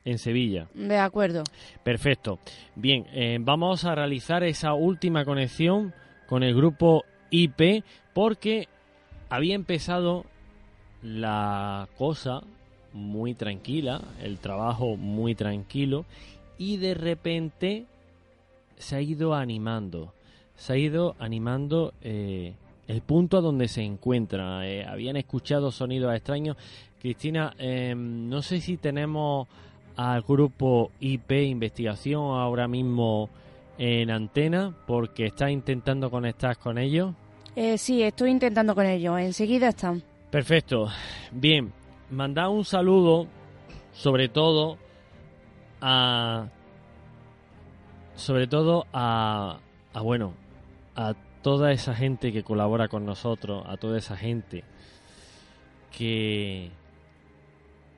En Sevilla. De acuerdo. Perfecto. Bien, eh, vamos a realizar esa última conexión con el grupo IP porque había empezado la cosa muy tranquila, el trabajo muy tranquilo y de repente se ha ido animando, se ha ido animando eh, el punto a donde se encuentra. Eh, habían escuchado sonidos extraños. Cristina, em, no sé si tenemos al grupo IP Investigación ahora mismo en antena porque está intentando conectar con ellos. Eh, sí, estoy intentando con ellos. Enseguida están. Perfecto. Bien, manda un saludo sobre todo a sobre todo a, a bueno a toda esa gente que colabora con nosotros a toda esa gente que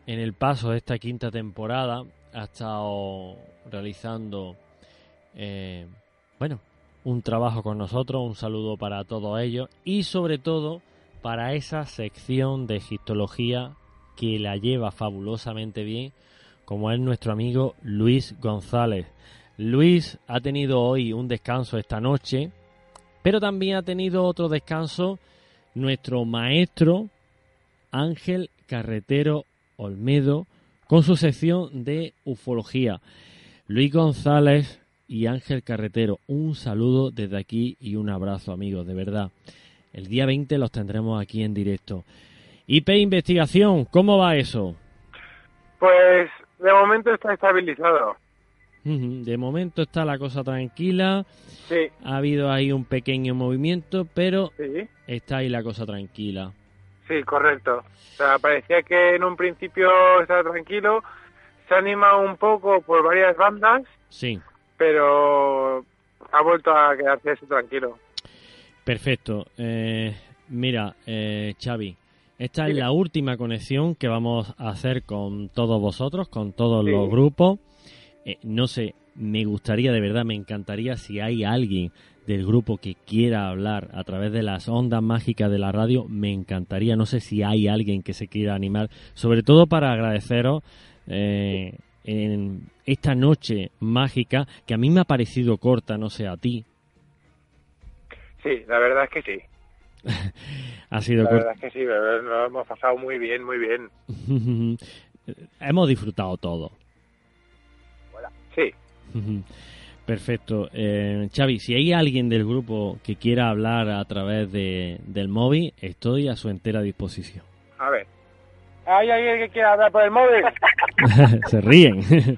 en el paso de esta quinta temporada ha estado realizando eh, bueno un trabajo con nosotros un saludo para todos ellos y sobre todo para esa sección de egiptología que la lleva fabulosamente bien como es nuestro amigo Luis González. Luis ha tenido hoy un descanso esta noche, pero también ha tenido otro descanso nuestro maestro Ángel Carretero Olmedo con su sección de ufología. Luis González y Ángel Carretero, un saludo desde aquí y un abrazo amigos, de verdad. El día 20 los tendremos aquí en directo. IP Investigación, ¿cómo va eso? Pues de momento está estabilizado. De momento está la cosa tranquila. Sí. Ha habido ahí un pequeño movimiento, pero está ahí la cosa tranquila. Sí, correcto. O sea, parecía que en un principio estaba tranquilo. Se ha animado un poco por varias bandas. Sí. Pero ha vuelto a quedarse tranquilo. Perfecto. Eh, mira, eh, Xavi, esta es la última conexión que vamos a hacer con todos vosotros, con todos los grupos. Eh, no sé, me gustaría, de verdad, me encantaría si hay alguien del grupo que quiera hablar a través de las ondas mágicas de la radio, me encantaría. No sé si hay alguien que se quiera animar, sobre todo para agradeceros eh, en esta noche mágica que a mí me ha parecido corta, no sé a ti. Sí, la verdad es que sí. ha sido La verdad es que sí, lo hemos pasado muy bien, muy bien. hemos disfrutado todo. Sí. Perfecto. Eh, Xavi, si hay alguien del grupo que quiera hablar a través de, del móvil, estoy a su entera disposición. A ver. ¿Hay alguien que quiera hablar por el móvil? se ríen.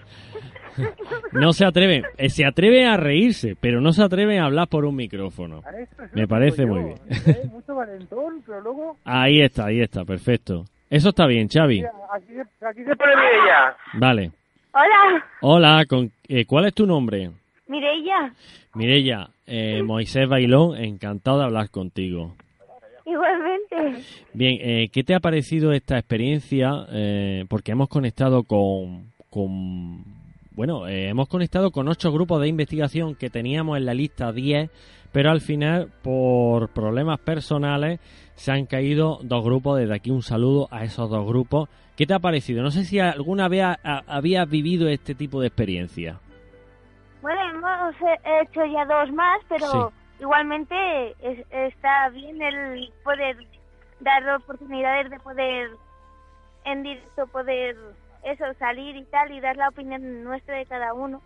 no se atreven. Eh, se atreven a reírse, pero no se atreven a hablar por un micrófono. Me parece muy bien. Mucho valentón, pero luego... Ahí está, ahí está, perfecto. Eso está bien, Xavi. Aquí, aquí se pone ella. Vale. Hola. Hola, con, eh, ¿cuál es tu nombre? Mireya. Mireya, eh, Moisés Bailón, encantado de hablar contigo. Igualmente. Bien, eh, ¿qué te ha parecido esta experiencia? Eh, porque hemos conectado con, con bueno, eh, hemos conectado con ocho grupos de investigación que teníamos en la lista 10, pero al final, por problemas personales, se han caído dos grupos. Desde aquí un saludo a esos dos grupos. ¿Qué te ha parecido? No sé si alguna vez habías vivido este tipo de experiencia. Bueno, hemos hecho ya dos más, pero igualmente está bien el poder dar oportunidades de poder en directo poder eso salir y tal y dar la opinión nuestra de cada uno.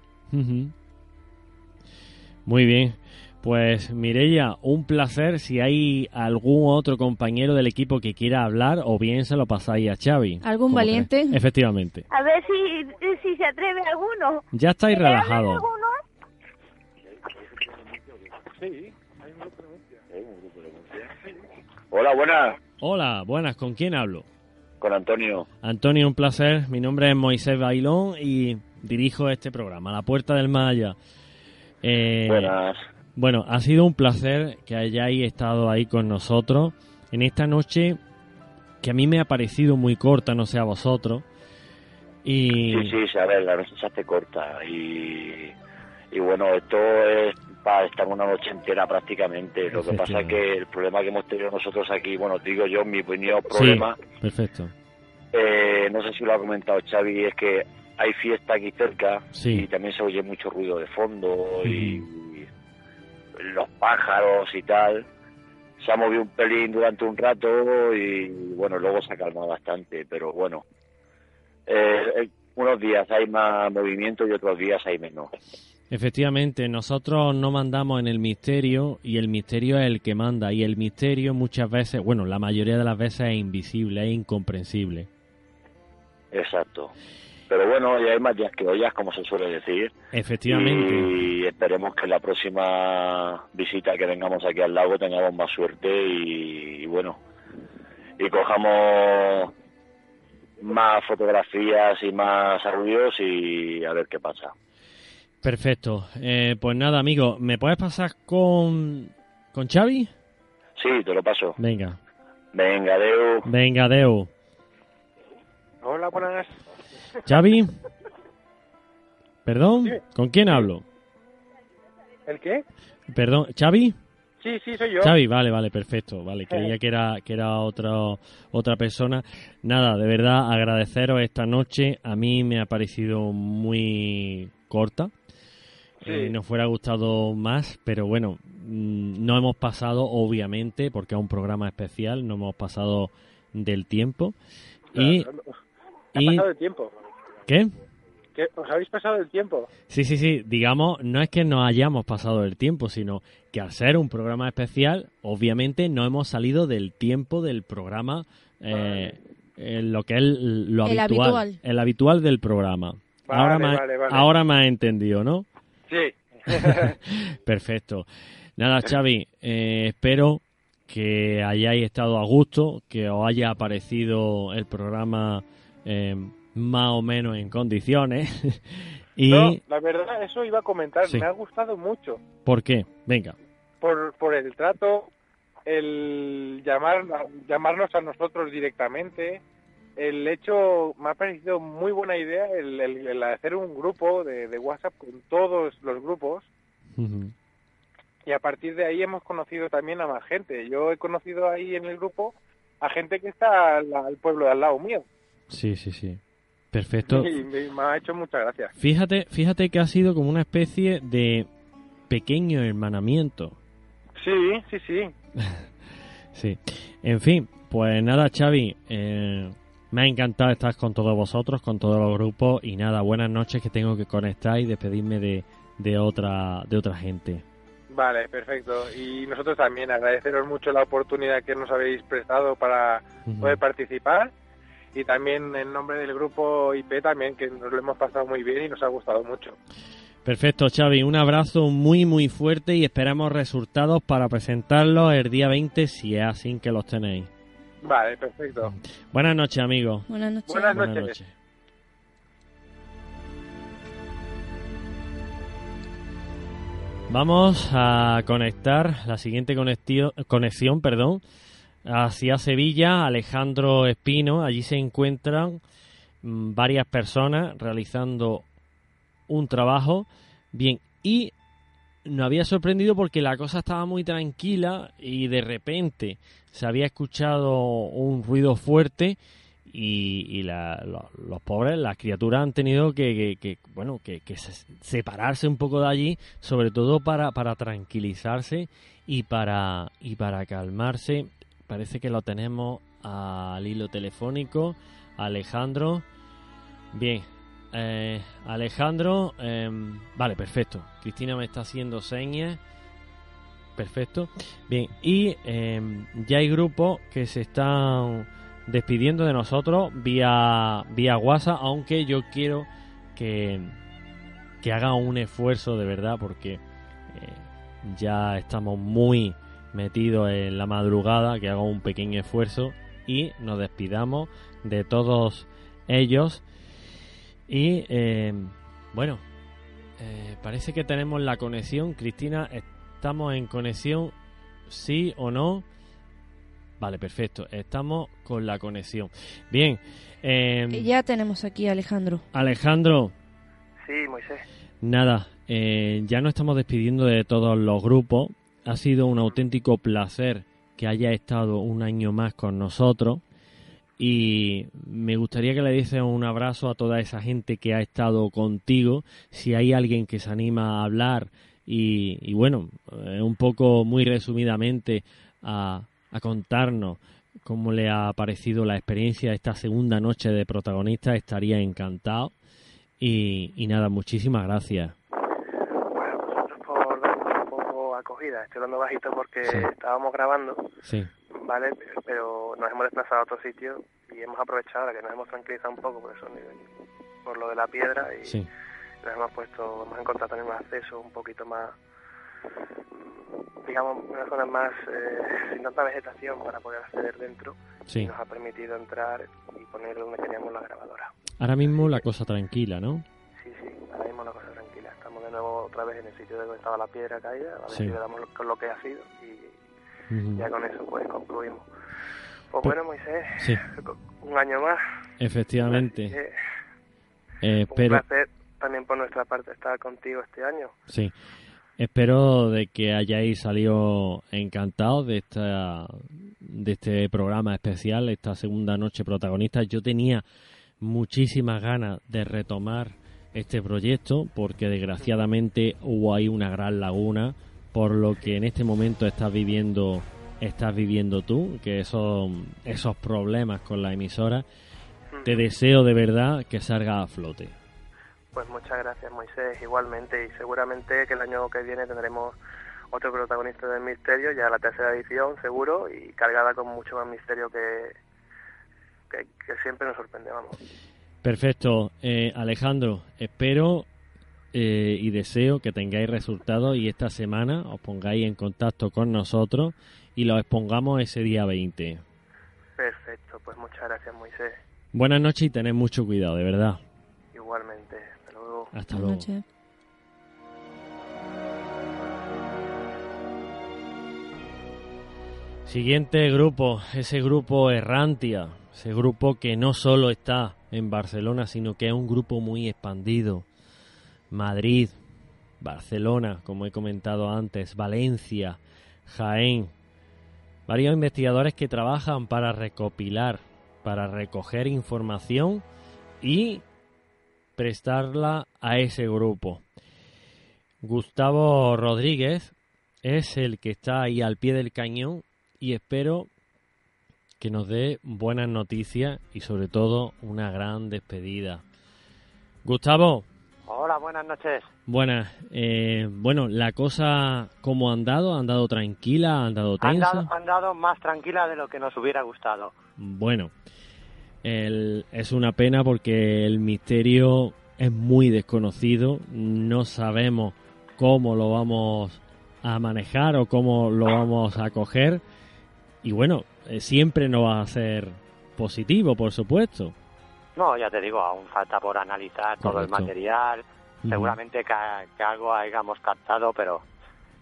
Muy bien. Pues Mireya, un placer. Si hay algún otro compañero del equipo que quiera hablar, o bien se lo pasáis a Xavi. ¿Algún valiente? Efectivamente. A ver si, si se atreve alguno. Ya estáis relajados. Hola, buenas. Hola, buenas. ¿Con quién hablo? Con Antonio. Antonio, un placer. Mi nombre es Moisés Bailón y dirijo este programa, La Puerta del Maya. Eh, buenas. Bueno, ha sido un placer que hayáis estado ahí con nosotros en esta noche que a mí me ha parecido muy corta, no sé a vosotros. Y... Sí, sí, a ver, la noche se hace corta y, y bueno, esto es para estar una noche entera prácticamente. Lo que pasa es que el problema que hemos tenido nosotros aquí, bueno, digo yo, mi opinión, problema. perfecto. Eh, no sé si lo ha comentado Xavi, es que hay fiesta aquí cerca y también se oye mucho ruido de fondo y, los pájaros y tal. Se ha movido un pelín durante un rato y bueno, luego se ha calmado bastante, pero bueno, eh, eh, unos días hay más movimiento y otros días hay menos. Efectivamente, nosotros no mandamos en el misterio y el misterio es el que manda y el misterio muchas veces, bueno, la mayoría de las veces es invisible, es incomprensible. Exacto. Pero bueno, ya hay más días que ollas, como se suele decir. Efectivamente. Y esperemos que la próxima visita que vengamos aquí al lago tengamos más suerte y, bueno, y cojamos más fotografías y más audios y a ver qué pasa. Perfecto. Eh, pues nada, amigo, ¿me puedes pasar con, con Xavi? Sí, te lo paso. Venga. Venga, Deu. Venga, Deu. Hola, buenas. Xavi. ¿Perdón? ¿Con quién hablo? ¿El qué? Perdón, ¿Xavi? Sí, sí, soy yo. Xavi, vale, vale, perfecto. Vale, creía que era, que era otra, otra persona. Nada, de verdad, agradeceros esta noche. A mí me ha parecido muy corta. Sí. Eh, nos fuera gustado más, pero bueno, mm, no hemos pasado, obviamente, porque es un programa especial, no hemos pasado del tiempo. y, ha pasado el tiempo. ¿Qué? ¿Que ¿Os habéis pasado el tiempo? Sí, sí, sí. Digamos, no es que nos hayamos pasado el tiempo, sino que al ser un programa especial, obviamente no hemos salido del tiempo del programa, eh, lo que es lo el habitual, El habitual del programa. Ahora, me, ahora me ha entendido, ¿no? Sí. Perfecto. Nada, Xavi, eh, espero que hayáis estado a gusto, que os haya parecido el programa eh, más o menos en condiciones. y... No, la verdad, eso iba a comentar, me ha gustado mucho. ¿Por qué? Venga. Por, por el trato, el llamar, llamarnos a nosotros directamente, el hecho, me ha parecido muy buena idea el, hacer un grupo de, WhatsApp con todos los grupos. Y a partir de ahí hemos conocido también a más gente. Yo he conocido ahí en el grupo a gente que está al pueblo de al lado mío. Sí, sí, sí. Perfecto. me, ha hecho muchas gracias. Fíjate, fíjate que ha sido como una especie de pequeño hermanamiento. Sí, sí, sí. sí. En fin, pues nada, Xavi, eh, me ha encantado estar con todos vosotros, con todos los grupos y nada, buenas noches que tengo que conectar y despedirme de, de otra de otra gente. Vale, perfecto. Y nosotros también agradeceros mucho la oportunidad que nos habéis prestado para poder participar y también en nombre del grupo IP también, que nos lo hemos pasado muy bien y nos ha gustado mucho. Perfecto, Xavi. Un abrazo muy, muy fuerte y esperamos resultados para presentarlos el día 20 si es así que los tenéis. Vale, perfecto. Buenas noches, amigos. Buenas noches. Buenas noches. Vamos a conectar la siguiente conexión, perdón, hacia Sevilla, Alejandro Espino. Allí se encuentran mm, varias personas realizando un trabajo. Bien, y nos había sorprendido porque la cosa estaba muy tranquila y de repente se había escuchado un ruido fuerte y, los pobres, las criaturas han tenido que, bueno, que, separarse un poco de allí, sobre todo para, para tranquilizarse y para, y para calmarse parece que lo tenemos al hilo telefónico. Alejandro. Bien. Eh, Alejandro. Em, vale, perfecto. Cristina me está haciendo señas. Perfecto. Bien. Y em, ya hay grupos que se están despidiendo de nosotros vía, vía WhatsApp. Aunque yo quiero que, que haga un esfuerzo de verdad porque eh, ya estamos muy metido en la madrugada, que haga un pequeño esfuerzo y nos despidamos de todos ellos. Y eh, bueno, eh, parece que tenemos la conexión. Cristina, ¿estamos en conexión? ¿Sí o no? Vale, perfecto. Estamos con la conexión. Bien. Eh, ya tenemos aquí a Alejandro. Alejandro. Sí, Moisés. Nada, ya nos estamos despidiendo de todos los grupos ha sido un auténtico placer que haya estado un año más con nosotros y me gustaría que le diese un abrazo a toda esa gente que ha estado contigo. Si hay alguien que se anima a hablar y, bueno, eh, un poco muy resumidamente a, contarnos cómo le ha parecido la experiencia esta segunda noche de protagonista, estaría encantado. Y, y nada, muchísimas gracias. Estoy hablando bajito porque estábamos grabando, ¿vale? Pero nos hemos desplazado a otro sitio y hemos aprovechado que nos hemos tranquilizado un poco por eso, por lo de la piedra y nos hemos puesto, hemos encontrado también un acceso un poquito más digamos, unas zonas más eh, sin tanta vegetación para poder acceder dentro. Y nos ha permitido entrar y poner donde queríamos la grabadora. Ahora mismo la cosa tranquila, ¿no? De nuevo otra vez en el sitio donde estaba la piedra caída, a ver si le damos con lo que ha sido y ya con eso pues concluimos. Pues, bueno, Moisés, sí. un año más. Efectivamente. Eh, un placer también por nuestra parte estar contigo este año. Sí. Espero de que hayáis salido encantados de esta de este programa especial, esta segunda noche protagonista. Yo tenía muchísimas ganas de retomar este proyecto porque desgraciadamente hubo ahí una gran laguna por lo que en este momento estás viviendo estás viviendo tú, que esos esos problemas con la emisora te deseo de verdad que salga a flote. Pues muchas gracias Moisés, igualmente, y seguramente que el año que viene tendremos otro protagonista del misterio, ya la tercera edición seguro, y cargada con mucho más misterio que, que, siempre nos sorprende, vamos. Perfecto, eh, Alejandro, espero eh, y deseo que tengáis resultados y esta semana os pongáis en contacto con nosotros y los expongamos ese día 20. Perfecto, pues muchas gracias Moisés. Buenas noches y tened mucho cuidado, de verdad. Igualmente, hasta luego. Hasta luego. Siguiente grupo, ese grupo Errantia, ese grupo que no solo está en Barcelona, sino que es un grupo muy expandido. Madrid, Barcelona, como he comentado antes, Valencia, Jaén. Varios investigadores que trabajan para recopilar, para recoger información y prestarla a ese grupo. Gustavo Rodríguez es el que está ahí al pie del cañón y espero que nos dé buenas noticias y sobre todo una gran despedida. Gustavo. Hola, buenas noches. Buenas. Eh, bueno, la cosa, ¿cómo ha andado? ¿Ha andado tranquila? ¿Ha andado tensa? Ha andado, más tranquila de lo que nos hubiera gustado. Bueno, es una pena porque el misterio es muy desconocido. No sabemos cómo lo vamos a manejar o cómo lo vamos a coger y bueno, eh, siempre no va a ser positivo, por supuesto. No, ya te digo, aún falta por analizar todo el material. Seguramente que, algo hayamos captado, pero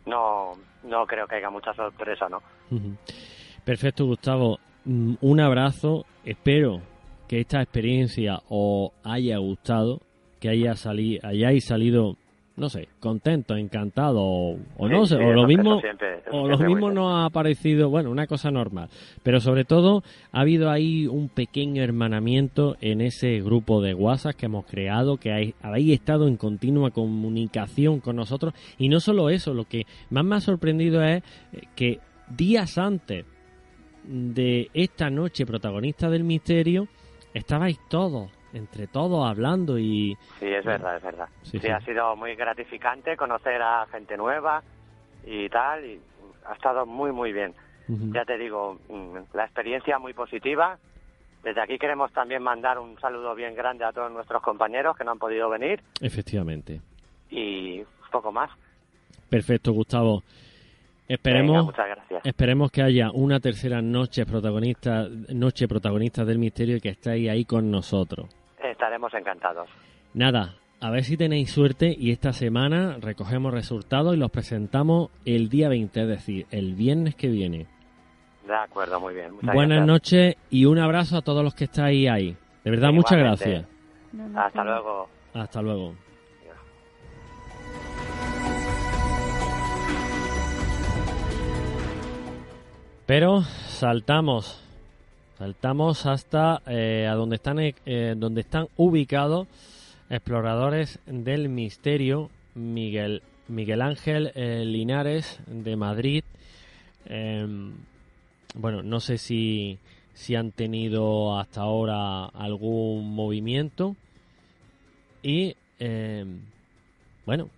no, no creo que haya mucha sorpresa, ¿no? Perfecto, Gustavo. Mm, un abrazo. Espero que esta experiencia os haya gustado, que haya salido, hayáis salido no sé, contento, encantado o, no sé, o lo mismo o lo mismo no ha parecido, bueno, una cosa normal, pero sobre todo ha habido ahí un pequeño hermanamiento en ese grupo de WhatsApp que hemos creado, que habéis estado en continua comunicación con nosotros. Y no solo eso, lo que más me ha sorprendido es eh, que días antes de esta noche protagonista del misterio estabais todos entre todos hablando y... Sí, es verdad, es verdad. Sí, ha sido muy gratificante conocer a gente nueva y tal, y ha estado muy, muy bien. Ya te digo, mm, la experiencia muy positiva. Desde aquí queremos también mandar un saludo bien grande a todos nuestros compañeros que no han podido venir. Efectivamente. Y poco más. Perfecto, Gustavo. Esperemos, esperemos que haya una tercera noche protagonista, noche protagonista del misterio y que estéis ahí con nosotros. Estaremos encantados. Nada, a ver si tenéis suerte y esta semana recogemos resultados y los presentamos el día 20, es decir, el viernes que viene. De acuerdo, muy bien. Buenas noches y un abrazo a todos los que estáis ahí. De verdad, muchas gracias. Hasta luego. Hasta luego. Pero saltamos, saltamos hasta eh, a donde están, eh, donde están ubicados exploradores del misterio Miguel, Miguel Ángel eh, Linares de Madrid. Em, bueno, no sé si, si han tenido hasta ahora algún movimiento y em, bueno,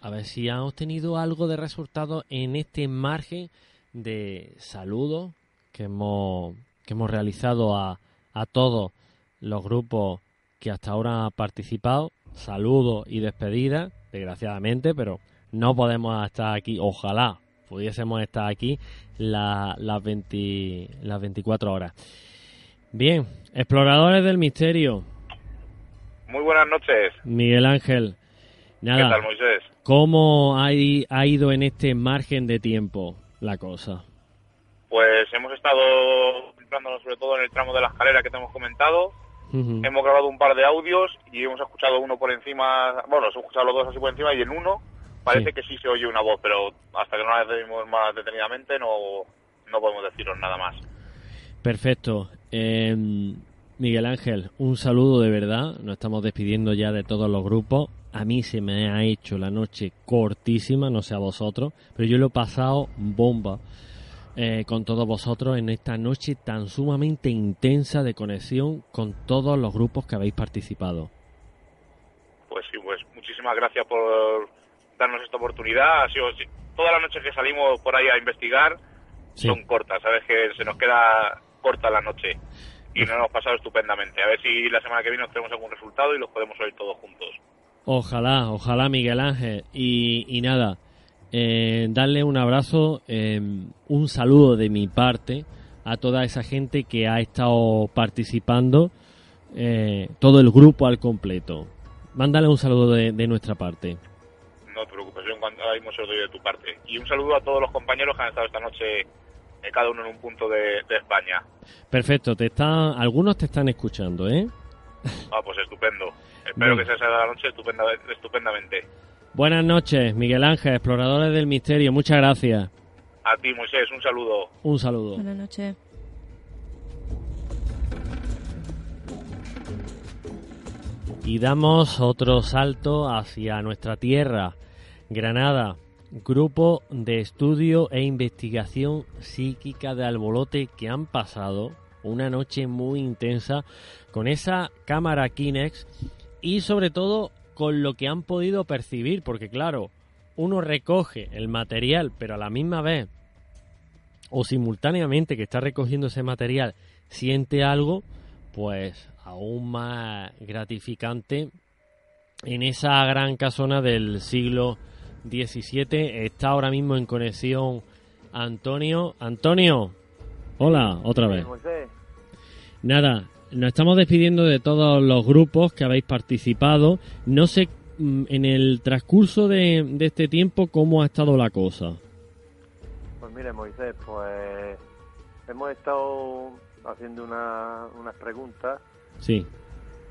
a ver si han obtenido algo de resultado en este margen de saludos que hemos, que hemos realizado a, a todos los grupos que hasta ahora han participado. Saludos y despedidas, desgraciadamente, pero no podemos estar aquí. Ojalá pudiésemos estar aquí las, 20, las 24 horas. Bien, exploradores del misterio. Muy buenas noches. Miguel Ángel. Nada, ¿Qué tal, Moisés? ¿Cómo ha, ha ido en este margen de tiempo la cosa? Pues hemos estado centrándonos sobre todo en el tramo de la escalera que te hemos comentado. Hemos grabado un par de audios y hemos escuchado uno por encima, bueno, hemos escuchado los dos así por encima y en uno parece que sí se oye una voz, pero hasta que no la decimos más detenidamente no, no podemos deciros nada más. Perfecto. Em, Miguel Ángel, un saludo de verdad. Nos estamos despidiendo ya de todos los grupos. A mí se me ha hecho la noche cortísima, no sé a vosotros, pero yo lo he pasado bomba eh, con todos vosotros en esta noche tan sumamente intensa de conexión con todos los grupos que habéis participado. Pues sí, pues muchísimas gracias por darnos esta oportunidad. Ha sido todas las noches que salimos por ahí a investigar son cortas, sabes que se nos queda corta la noche y nos hemos pasado estupendamente. A ver si la semana que viene tenemos algún resultado y los podemos oír todos juntos. Ojalá, ojalá Miguel Ángel. Y, nada, eh, darle un abrazo, eh, un saludo de mi parte a toda esa gente que ha estado participando, eh, todo el grupo al completo. Mándale un saludo de, nuestra parte. No te preocupes, yo en cuanto ahora mismo se lo doy de tu parte. Y un saludo a todos los compañeros que han estado esta noche cada uno en un punto de, España. Perfecto, te está, algunos te están escuchando, ¿eh? Ah, pues estupendo. Espero que se haga la noche estupendamente. Buenas noches, Miguel Ángel, exploradores del misterio. Muchas gracias. A ti, Moisés, un saludo. Un saludo. Buenas noches. Y damos otro salto hacia nuestra tierra, Granada. Grupo de estudio e investigación psíquica de Albolote que han pasado una noche muy intensa con esa cámara Kinex y sobre todo con lo que han podido percibir, porque claro, uno recoge el material, pero a la misma vez o simultáneamente que está recogiendo ese material siente algo, pues aún más gratificante en esa gran casona del siglo 17. Está ahora mismo en conexión Antonio. Antonio, hola, otra vez. Nada, nos estamos despidiendo de todos los grupos que habéis participado. No sé mm, en el transcurso de, este tiempo cómo ha estado la cosa. Pues mire, Moisés, pues hemos estado haciendo unas preguntas. Sí.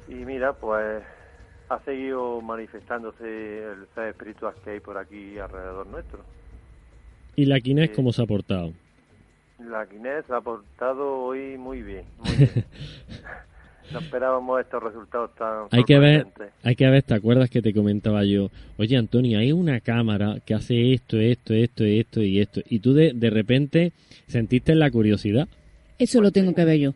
Y mira, pues ha seguido manifestándose el ser espiritual que hay por aquí alrededor nuestro. ¿Y la Quinés cómo se ha portado? La Quinés ha portado hoy muy bien. no esperábamos estos resultados tan hay que ver hay que ver te acuerdas que te comentaba yo oye Antonio hay una cámara que hace esto esto esto esto y esto. Y tú de, de repente sentiste la curiosidad eso lo tengo que ver yo.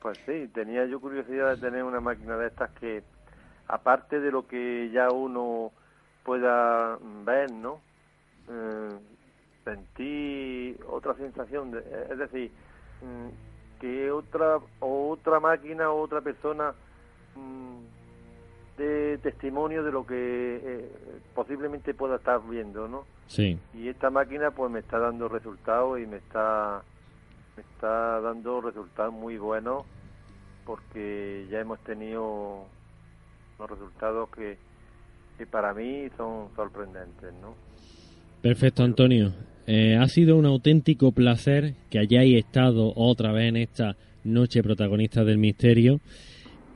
Pues sí, tenía yo curiosidad de tener una máquina de estas que, aparte de lo que ya uno pueda ver, ¿no? Eh, sentí otra sensación, de, es decir, mm, que otra otra máquina o otra persona mm, de testimonio de lo que eh, posiblemente pueda estar viendo, ¿no? Sí. Y esta máquina pues me está dando resultados y me está está dando resultados muy buenos porque ya hemos tenido los resultados que, para mí son sorprendentes, ¿no? Perfecto, Antonio. Eh, ha sido un auténtico placer que hayáis estado otra vez en esta noche protagonista del misterio.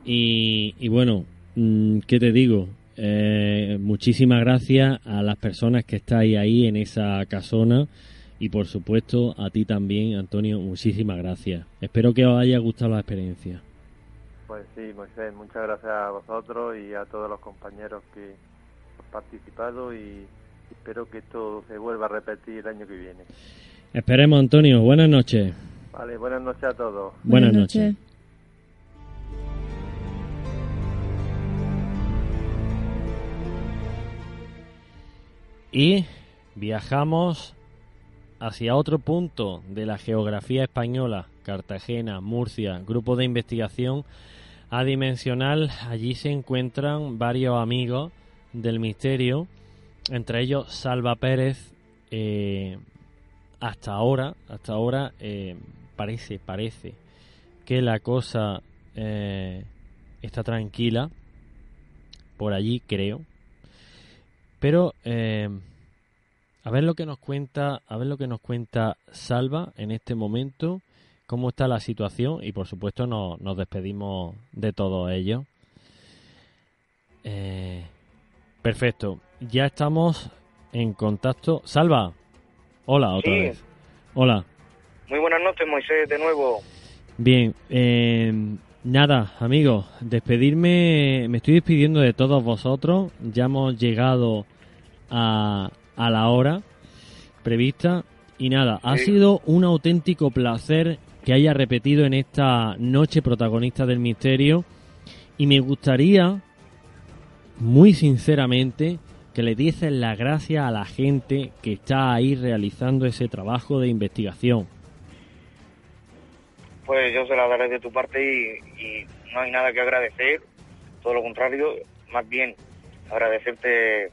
Y, bueno, mm, ¿qué te digo? Eh, muchísimas gracias a las personas que estáis ahí en esa casona y por supuesto a ti también, Antonio, muchísimas gracias. Espero que os haya gustado la experiencia. Pues sí, Moisés, muchas gracias a vosotros y a todos los compañeros que han participado y espero que esto se vuelva a repetir el año que viene. Esperemos, Antonio. Buenas noches. Vale, buenas noches a todos. Buenas, noches. Y viajamos hacia otro punto de la geografía española, Cartagena, Murcia, grupo de investigación adimensional. Allí se encuentran varios amigos del misterio, entre ellos Salva Pérez, eh, hasta ahora, hasta ahora eh, parece, parece que la cosa eh, está tranquila por allí, creo. Pero a ver lo que nos cuenta, a ver lo que nos cuenta Salva en este momento, cómo está la situación y por supuesto nos, nos despedimos de todo ello. perfecto, ya estamos en contacto. Salva, hola otra vez. Hola. Muy buenas noches, Moisés, de nuevo. Bien, eh, nada, amigos, despedirme, me estoy despidiendo de todos vosotros. Ya hemos llegado a, a la hora prevista. Y nada, ha sido un auténtico placer que haya repetido en esta noche protagonista del misterio. Y me gustaría, muy sinceramente, que le diesen las gracias a la gente que está ahí realizando ese trabajo de investigación. Pues yo se lo daré de tu parte y, no hay nada que agradecer, todo lo contrario, más bien agradecerte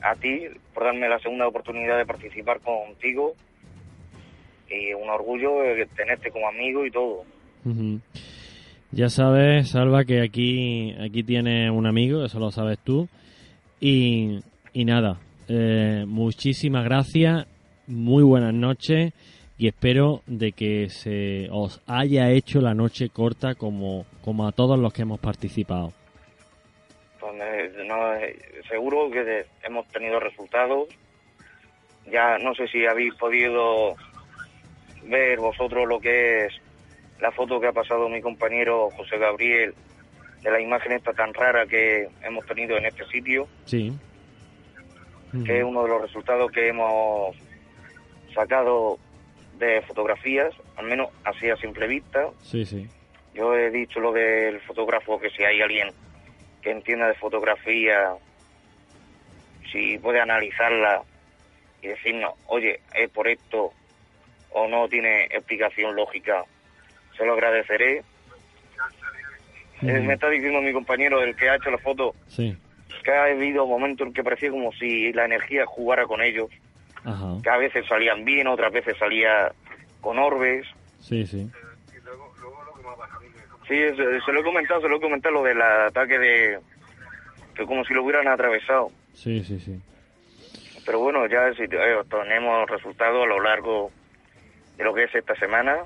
a ti por darme la segunda oportunidad de participar contigo y un orgullo tenerte como amigo y todo. Ya sabes, Salva, que aquí, aquí tienes un amigo, eso lo sabes tú. Y, nada, eh, muchísimas gracias, muy buenas noches y espero de que se os haya hecho la noche corta como, como a todos los que hemos participado. Pues, eh, seguro que hemos tenido resultados. Ya no sé si habéis podido ver vosotros lo que es la foto que ha pasado mi compañero José Gabriel de la imagen esta tan rara que hemos tenido en este sitio. Sí. Que es uno de los resultados que hemos sacado de fotografías, al menos así a simple vista. Sí, sí. Yo he dicho lo del fotógrafo, que si hay alguien que entienda de fotografía, si puede analizarla y decirnos, oye, es por esto o no tiene explicación lógica, se lo agradeceré eh, me está diciendo mi compañero, el que ha hecho la foto, que ha habido momentos en que parecía como si la energía jugara con ellos. Que a veces salían bien, otras veces salía con orbes. Sí, sí. Sí, se, lo he comentado, se lo he comentado lo del ataque de... que como si lo hubieran atravesado. Sí, sí, sí. Pero bueno, ya si, eh, tenemos resultados a lo largo de lo que es esta semana.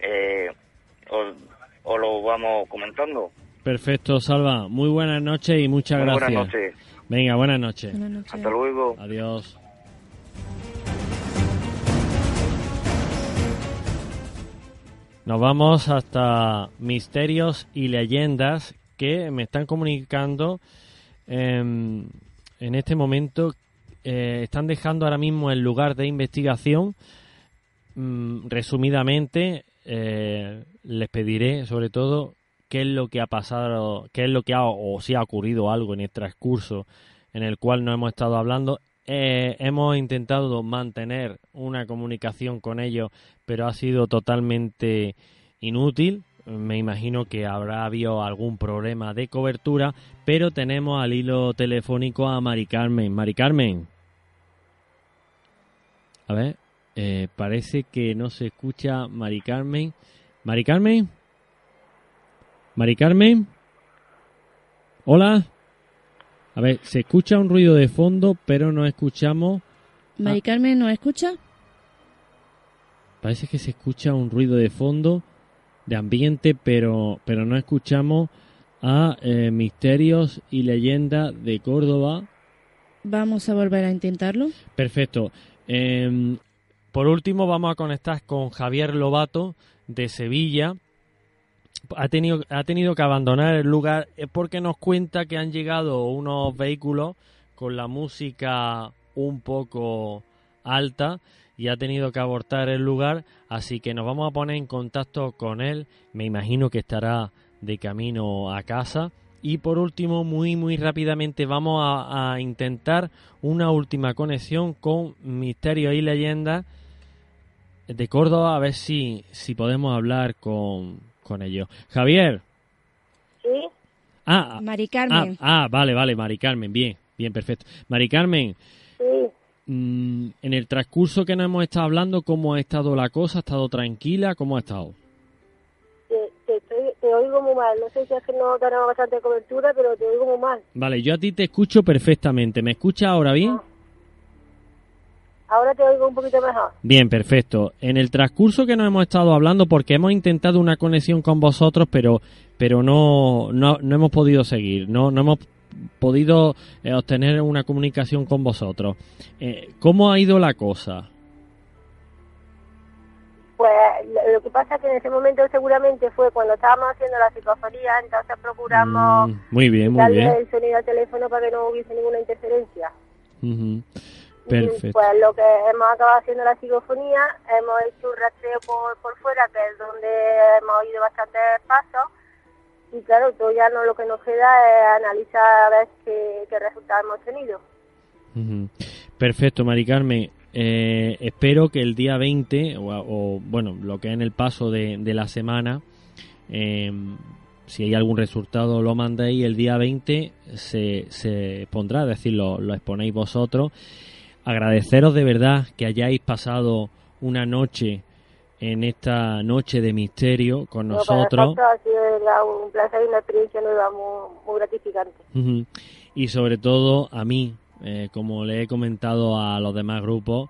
Eh, o lo vamos comentando. Perfecto, Salva. Muy buenas noches y muchas gracias. Buenas noches. Venga, buenas noches. Hasta luego. Adiós. Nos vamos hasta misterios y leyendas que me están comunicando em, en este momento. Eh, están dejando ahora mismo el lugar de investigación. Mm, resumidamente, eh, les pediré sobre todo qué es lo que ha pasado, qué es lo que ha o si ha ocurrido algo en el transcurso en el cual no hemos estado hablando. Eh, hemos intentado mantener una comunicación con ellos, pero ha sido totalmente inútil. Me imagino que habrá habido algún problema de cobertura, pero tenemos al hilo telefónico a Mari Carmen. Mari Carmen. A ver, eh, parece que no se escucha Mari Carmen. Mari Carmen. Mari Carmen. Hola. A ver, se escucha un ruido de fondo, pero no escuchamos. Mari Carmen, ¿no escucha? Parece que se escucha un ruido de fondo, de ambiente, pero, pero no escuchamos a eh, Misterios y Leyendas de Córdoba. Vamos a volver a intentarlo. Perfecto. Eh, por último, vamos a conectar con Javier Lobato de Sevilla. Ha tenido, ha tenido que abandonar el lugar porque nos cuenta que han llegado unos vehículos con la música un poco alta y ha tenido que abortar el lugar, así que nos vamos a poner en contacto con él. Me imagino que estará de camino a casa. Y por último, muy muy rápidamente vamos a, a intentar una última conexión con Misterio y Leyendas de Córdoba, a ver si, si podemos hablar con, con ellos. Javier. Sí. Ah, Mari Carmen. Ah, ah, vale, vale, Mari Carmen, bien, bien, perfecto. Mari Carmen. Sí. mm, en el transcurso que nos hemos estado hablando, ¿cómo ha estado la cosa? ¿Ha estado tranquila? ¿Cómo ha estado? Te, oigo muy mal. No sé si es que no tenemos bastante cobertura, pero te oigo muy mal. Vale, yo a ti te escucho perfectamente. ¿Me escuchas ahora bien? Ah. Ahora te oigo un poquito mejor. Bien, perfecto. En el transcurso que nos hemos estado hablando, porque hemos intentado una conexión con vosotros, pero pero no, no, no hemos podido seguir, no, no hemos podido eh, obtener una comunicación con vosotros. Eh, ¿Cómo ha ido la cosa? Pues lo que pasa es que en ese momento seguramente fue cuando estábamos haciendo la psicofonía, entonces procuramos mm, muy bien, muy bien. el sonido del teléfono para que no hubiese ninguna interferencia. Perfecto. Pues lo que hemos acabado haciendo la psicofonía, hemos hecho un rastreo por, por fuera, que es donde hemos oído bastantes pasos, y claro, todo ya no lo que nos queda es analizar a ver qué, qué resultados hemos tenido. Perfecto, Mari Carmen. Eh, espero que el día 20, o, bueno, lo que es en el paso de, de la semana, eh, si hay algún resultado lo mandéis, el día 20 se, se pondrá, es decir, lo, lo exponéis vosotros agradeceros de verdad que hayáis pasado una noche en esta noche de misterio con nosotros. ha sido un placer y una experiencia nueva muy, gratificante. Y sobre todo a mí, eh, como le he comentado a los demás grupos,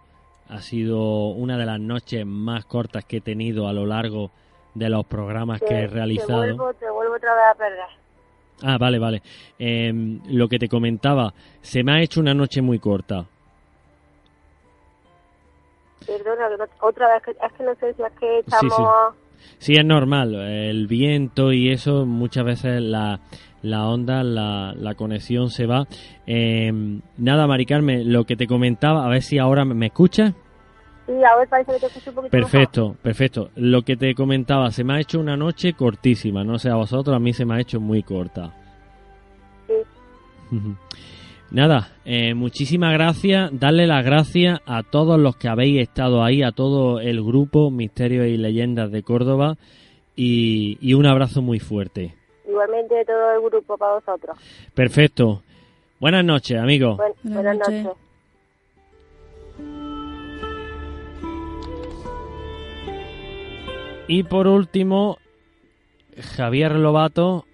ha sido una de las noches más cortas que he tenido a lo largo de los programas que he realizado. Te vuelvo, te vuelvo otra vez a perder. Ah, vale, vale. Em, lo que te comentaba, se me ha hecho una noche muy corta. Perdona, otra vez, es que no sé si es que estamos... Sí, es normal, el viento y eso, muchas veces la, la onda, la, la conexión se va. Eh, nada, Mari Carmen, lo que te comentaba, a ver si ahora me escuchas. Sí, ahora parece que te escucho un poquito Perfecto, perfecto. Lo que te comentaba, se me ha hecho una noche cortísima, no sé a vosotros, a mí se me ha hecho muy corta. Sí. Nada, eh, muchísimas gracias, darle las gracias a todos los que habéis estado ahí, a todo el grupo Misterios y Leyendas de Córdoba y, un abrazo muy fuerte. Igualmente todo el grupo para vosotros. Perfecto. Buenas noches, amigos. buenas, noches. Y por último, Javier Lobato,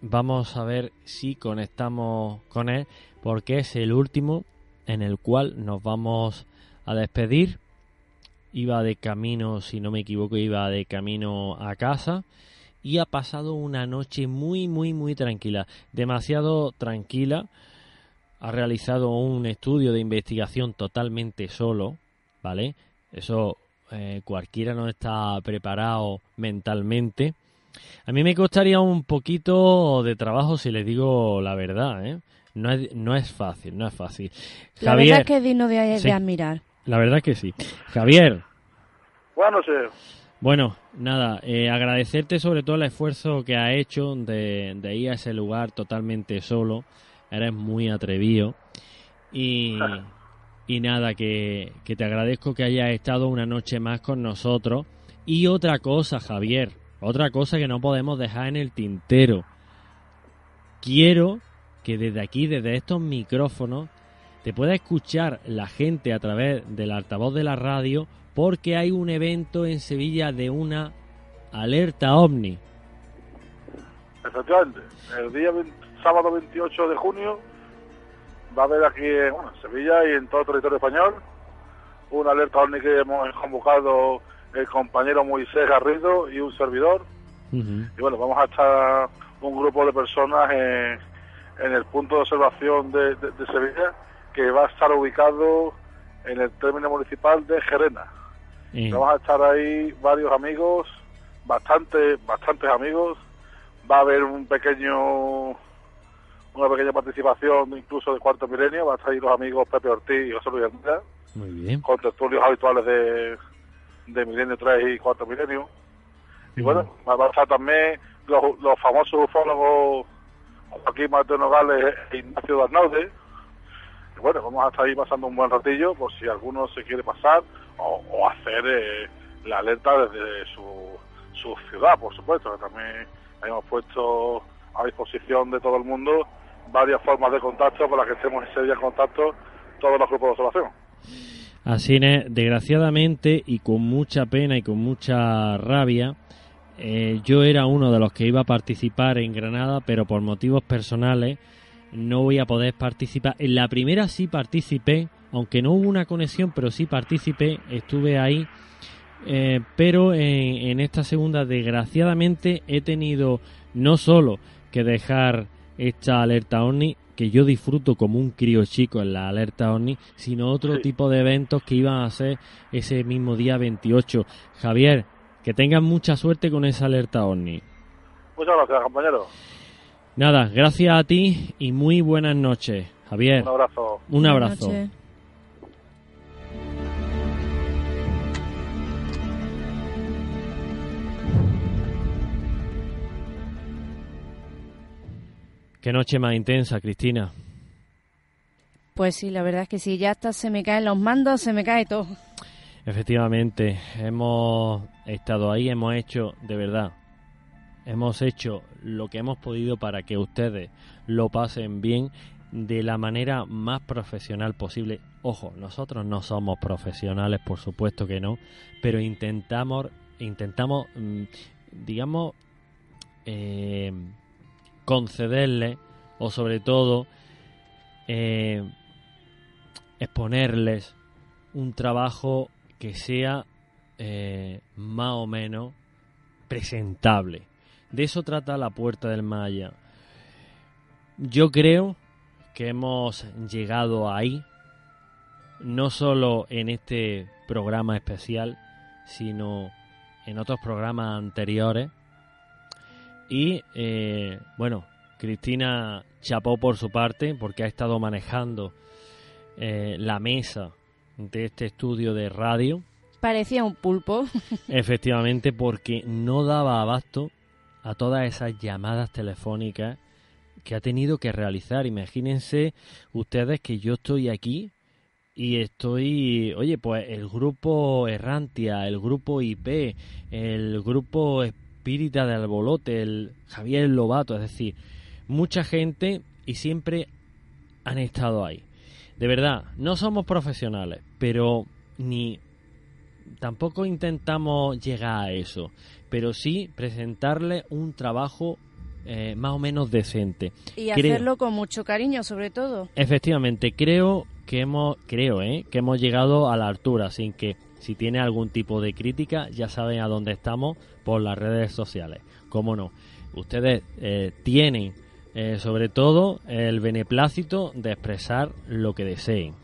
vamos a ver si conectamos con él porque es el último en el cual nos vamos a despedir. Iba de camino, si no me equivoco, iba de camino a casa y ha pasado una noche muy, muy, muy tranquila, demasiado tranquila. Ha realizado un estudio de investigación totalmente solo, ¿vale? Eso eh, cualquiera no está preparado mentalmente. A mí me costaría un poquito de trabajo si les digo la verdad, ¿eh? No es, no es fácil, no es fácil. La verdad es que es digno de, admirar. La verdad que sí. Javier. Bueno, sí. Bueno, nada, eh, agradecerte sobre todo el esfuerzo que ha hecho de, de, ir a ese lugar totalmente solo. Eres muy atrevido. Y, y nada, que, que te agradezco que hayas estado una noche más con nosotros. Y otra cosa, Javier, otra cosa que no podemos dejar en el tintero. Quiero que desde aquí, desde estos micrófonos, te pueda escuchar la gente a través del altavoz de la radio porque hay un evento en Sevilla de una alerta ovni. Efectivamente, el día sábado 28 de junio va a haber aquí en Sevilla y en todo el territorio español una alerta ovni que hemos convocado el compañero Moisés Garrido y un servidor. Y bueno, vamos a estar un grupo de personas en, en el punto de observación de, Sevilla, que va a estar ubicado en el término municipal de Gerena. Vamos a estar ahí varios amigos, bastante, bastantes amigos. Va a haber un pequeño, una pequeña participación incluso de cuarto milenio. Va a estar ahí los amigos Pepe Ortiz y José Luis. Muy bien. Con tertulios habituales de, de Milenio 3 y cuarto milenio. Y bueno, va a estar también los, los famosos ufólogos aquí Mateo Nogales e Ignacio Darnaude. Bueno, vamos a estar ahí pasando un buen ratillo por si alguno se quiere pasar o, hacer eh, la alerta desde su, su ciudad, por supuesto, que también hemos puesto a disposición de todo el mundo varias formas de contacto para que estemos ese día en contacto todos los grupos de observación. Así es, desgraciadamente y con mucha pena y con mucha rabia, eh, yo era uno de los que iba a participar en Granada, pero por motivos personales no voy a poder participar. En la primera sí participé, aunque no hubo una conexión, pero sí participé, estuve ahí. Eh, pero en, esta segunda, desgraciadamente, he tenido no solo que dejar esta alerta OVNI, que yo disfruto como un crío chico en la alerta OVNI, sino otro tipo de eventos que iban a ser ese mismo día 28. Javier, que tengan mucha suerte con esa alerta OVNI. Muchas gracias, compañero. Nada, gracias a ti y muy buenas noches, Javier. Un abrazo. Un abrazo. Qué noche más intensa, Cristina. Pues sí, la verdad es que sí, ya hasta se me caen los mandos, se me cae todo. Efectivamente, hemos estado ahí, hemos hecho, de verdad, hemos hecho lo que hemos podido para que ustedes lo pasen bien de la manera más profesional posible. Ojo, nosotros no somos profesionales, por supuesto que no, pero intentamos, intentamos, mm, digamos, eh, concederles o sobre todo eh, exponerles un trabajo que sea eh, más o menos presentable. De eso trata la puerta del Maya. Yo creo que hemos llegado ahí, no solo en este programa especial, sino en otros programas anteriores. Y eh, bueno, Cristina chapó por su parte porque ha estado manejando eh, la mesa de este estudio de radio. Parecía un pulpo. Efectivamente, porque no daba abasto a todas esas llamadas telefónicas que ha tenido que realizar. Imagínense ustedes que yo estoy aquí y estoy, oye, pues el grupo Errantia, el grupo IP, el grupo Espírita de Albolote, el Javier Lobato, es decir, mucha gente y siempre han estado ahí. De verdad, no somos profesionales, pero ni tampoco intentamos llegar a eso, pero sí presentarle un trabajo eh, más o menos decente. Y hacerlo con mucho cariño, sobre todo. Efectivamente, creo que hemos, creo, ¿eh? que hemos llegado a la altura, sin que si tiene algún tipo de crítica, ya saben a dónde estamos por las redes sociales. Cómo no. Ustedes eh, tienen eh, sobre todo el beneplácito de expresar lo que deseen.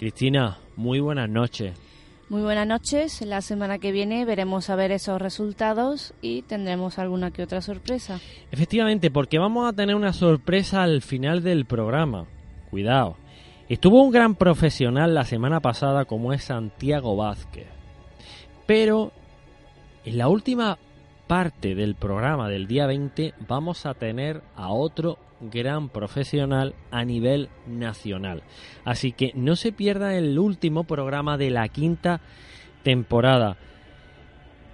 Cristina, muy buenas noches. Muy buenas noches. La semana que viene veremos a ver esos resultados y tendremos alguna que otra sorpresa. Efectivamente, porque vamos a tener una sorpresa al final del programa. Cuidado. Estuvo un gran profesional la semana pasada como es Santiago Vázquez. Pero en la última parte del programa del día 20 vamos a tener a otro gran profesional a nivel nacional. Así que no se pierda el último programa de la quinta temporada.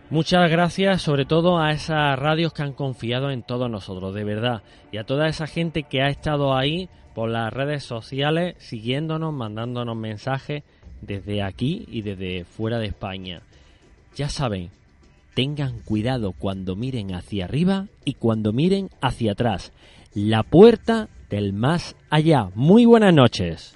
Muchas gracias sobre todo a esas radios que han confiado en todos nosotros, de verdad. Y a toda esa gente que ha estado ahí por las redes sociales, siguiéndonos, mandándonos mensajes desde aquí y desde fuera de España. Ya saben, tengan cuidado cuando miren hacia arriba y cuando miren hacia atrás. La puerta del más allá. Muy buenas noches.